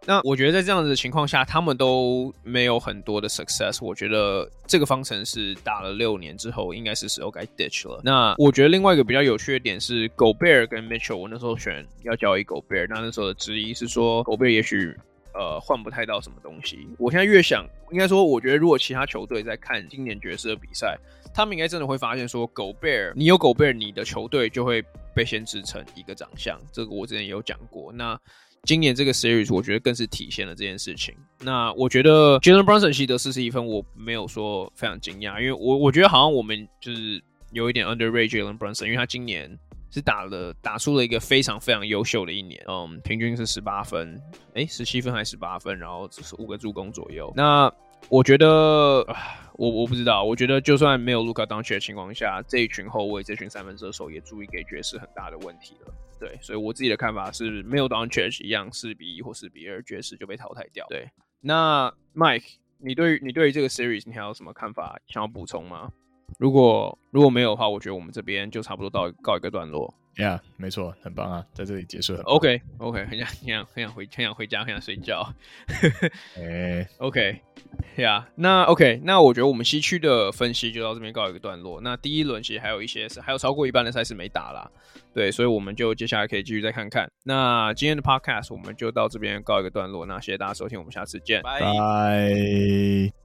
那我觉得在这样子的情况下，他们都没有很多的 success。我觉得这个方程式打了六年之后，应该是时候该 ditch 了。那我觉得另外一个比较有趣的点是，Gobert 跟 Mitchell，我那时候选要交易 Gobert，那那时候的质疑是说，Gobert 也许呃换不太到什么东西。我现在越想，应该说，我觉得如果其他球队在看今年爵士的比赛，他们应该真的会发现说，Gobert，你有 Gobert，你的球队就会被限制成一个长相。这个我之前也有讲过。那今年这个 series 我觉得更是体现了这件事情。那我觉得 Jalen Brunson 得四十一分，我没有说非常惊讶，因为我我觉得好像我们就是有一点 underrate Jalen Brunson，因为他今年是打了打出了一个非常非常优秀的一年，嗯，平均是十八分，诶，十七分还是十八分，然后只是五个助攻左右。那我觉得，我我不知道。我觉得就算没有卢卡当缺的情况下，这一群后卫、这群三分射手也足以给爵士很大的问题了。对，所以我自己的看法是，没有 Doncic 一样四比一或四比二，爵士就被淘汰掉。对，那 Mike，你对于你对于这个 series 你还有什么看法想要补充吗？如果如果没有的话，我觉得我们这边就差不多到告一个段落。Yeah，没错，很棒啊，在这里结束了。Okay, 很想很想很想回很想回家，很想睡觉。哎，OK，Yeah，那 OK，那我觉得我们西区的分析就到这边告一个段落。那第一轮其实还有一些是还有超过一半的赛事没打啦，对，所以我们就接下来可以继续再看看。那今天的 Podcast 我们就到这边告一个段落。那谢谢大家收听，我们下次见，拜拜。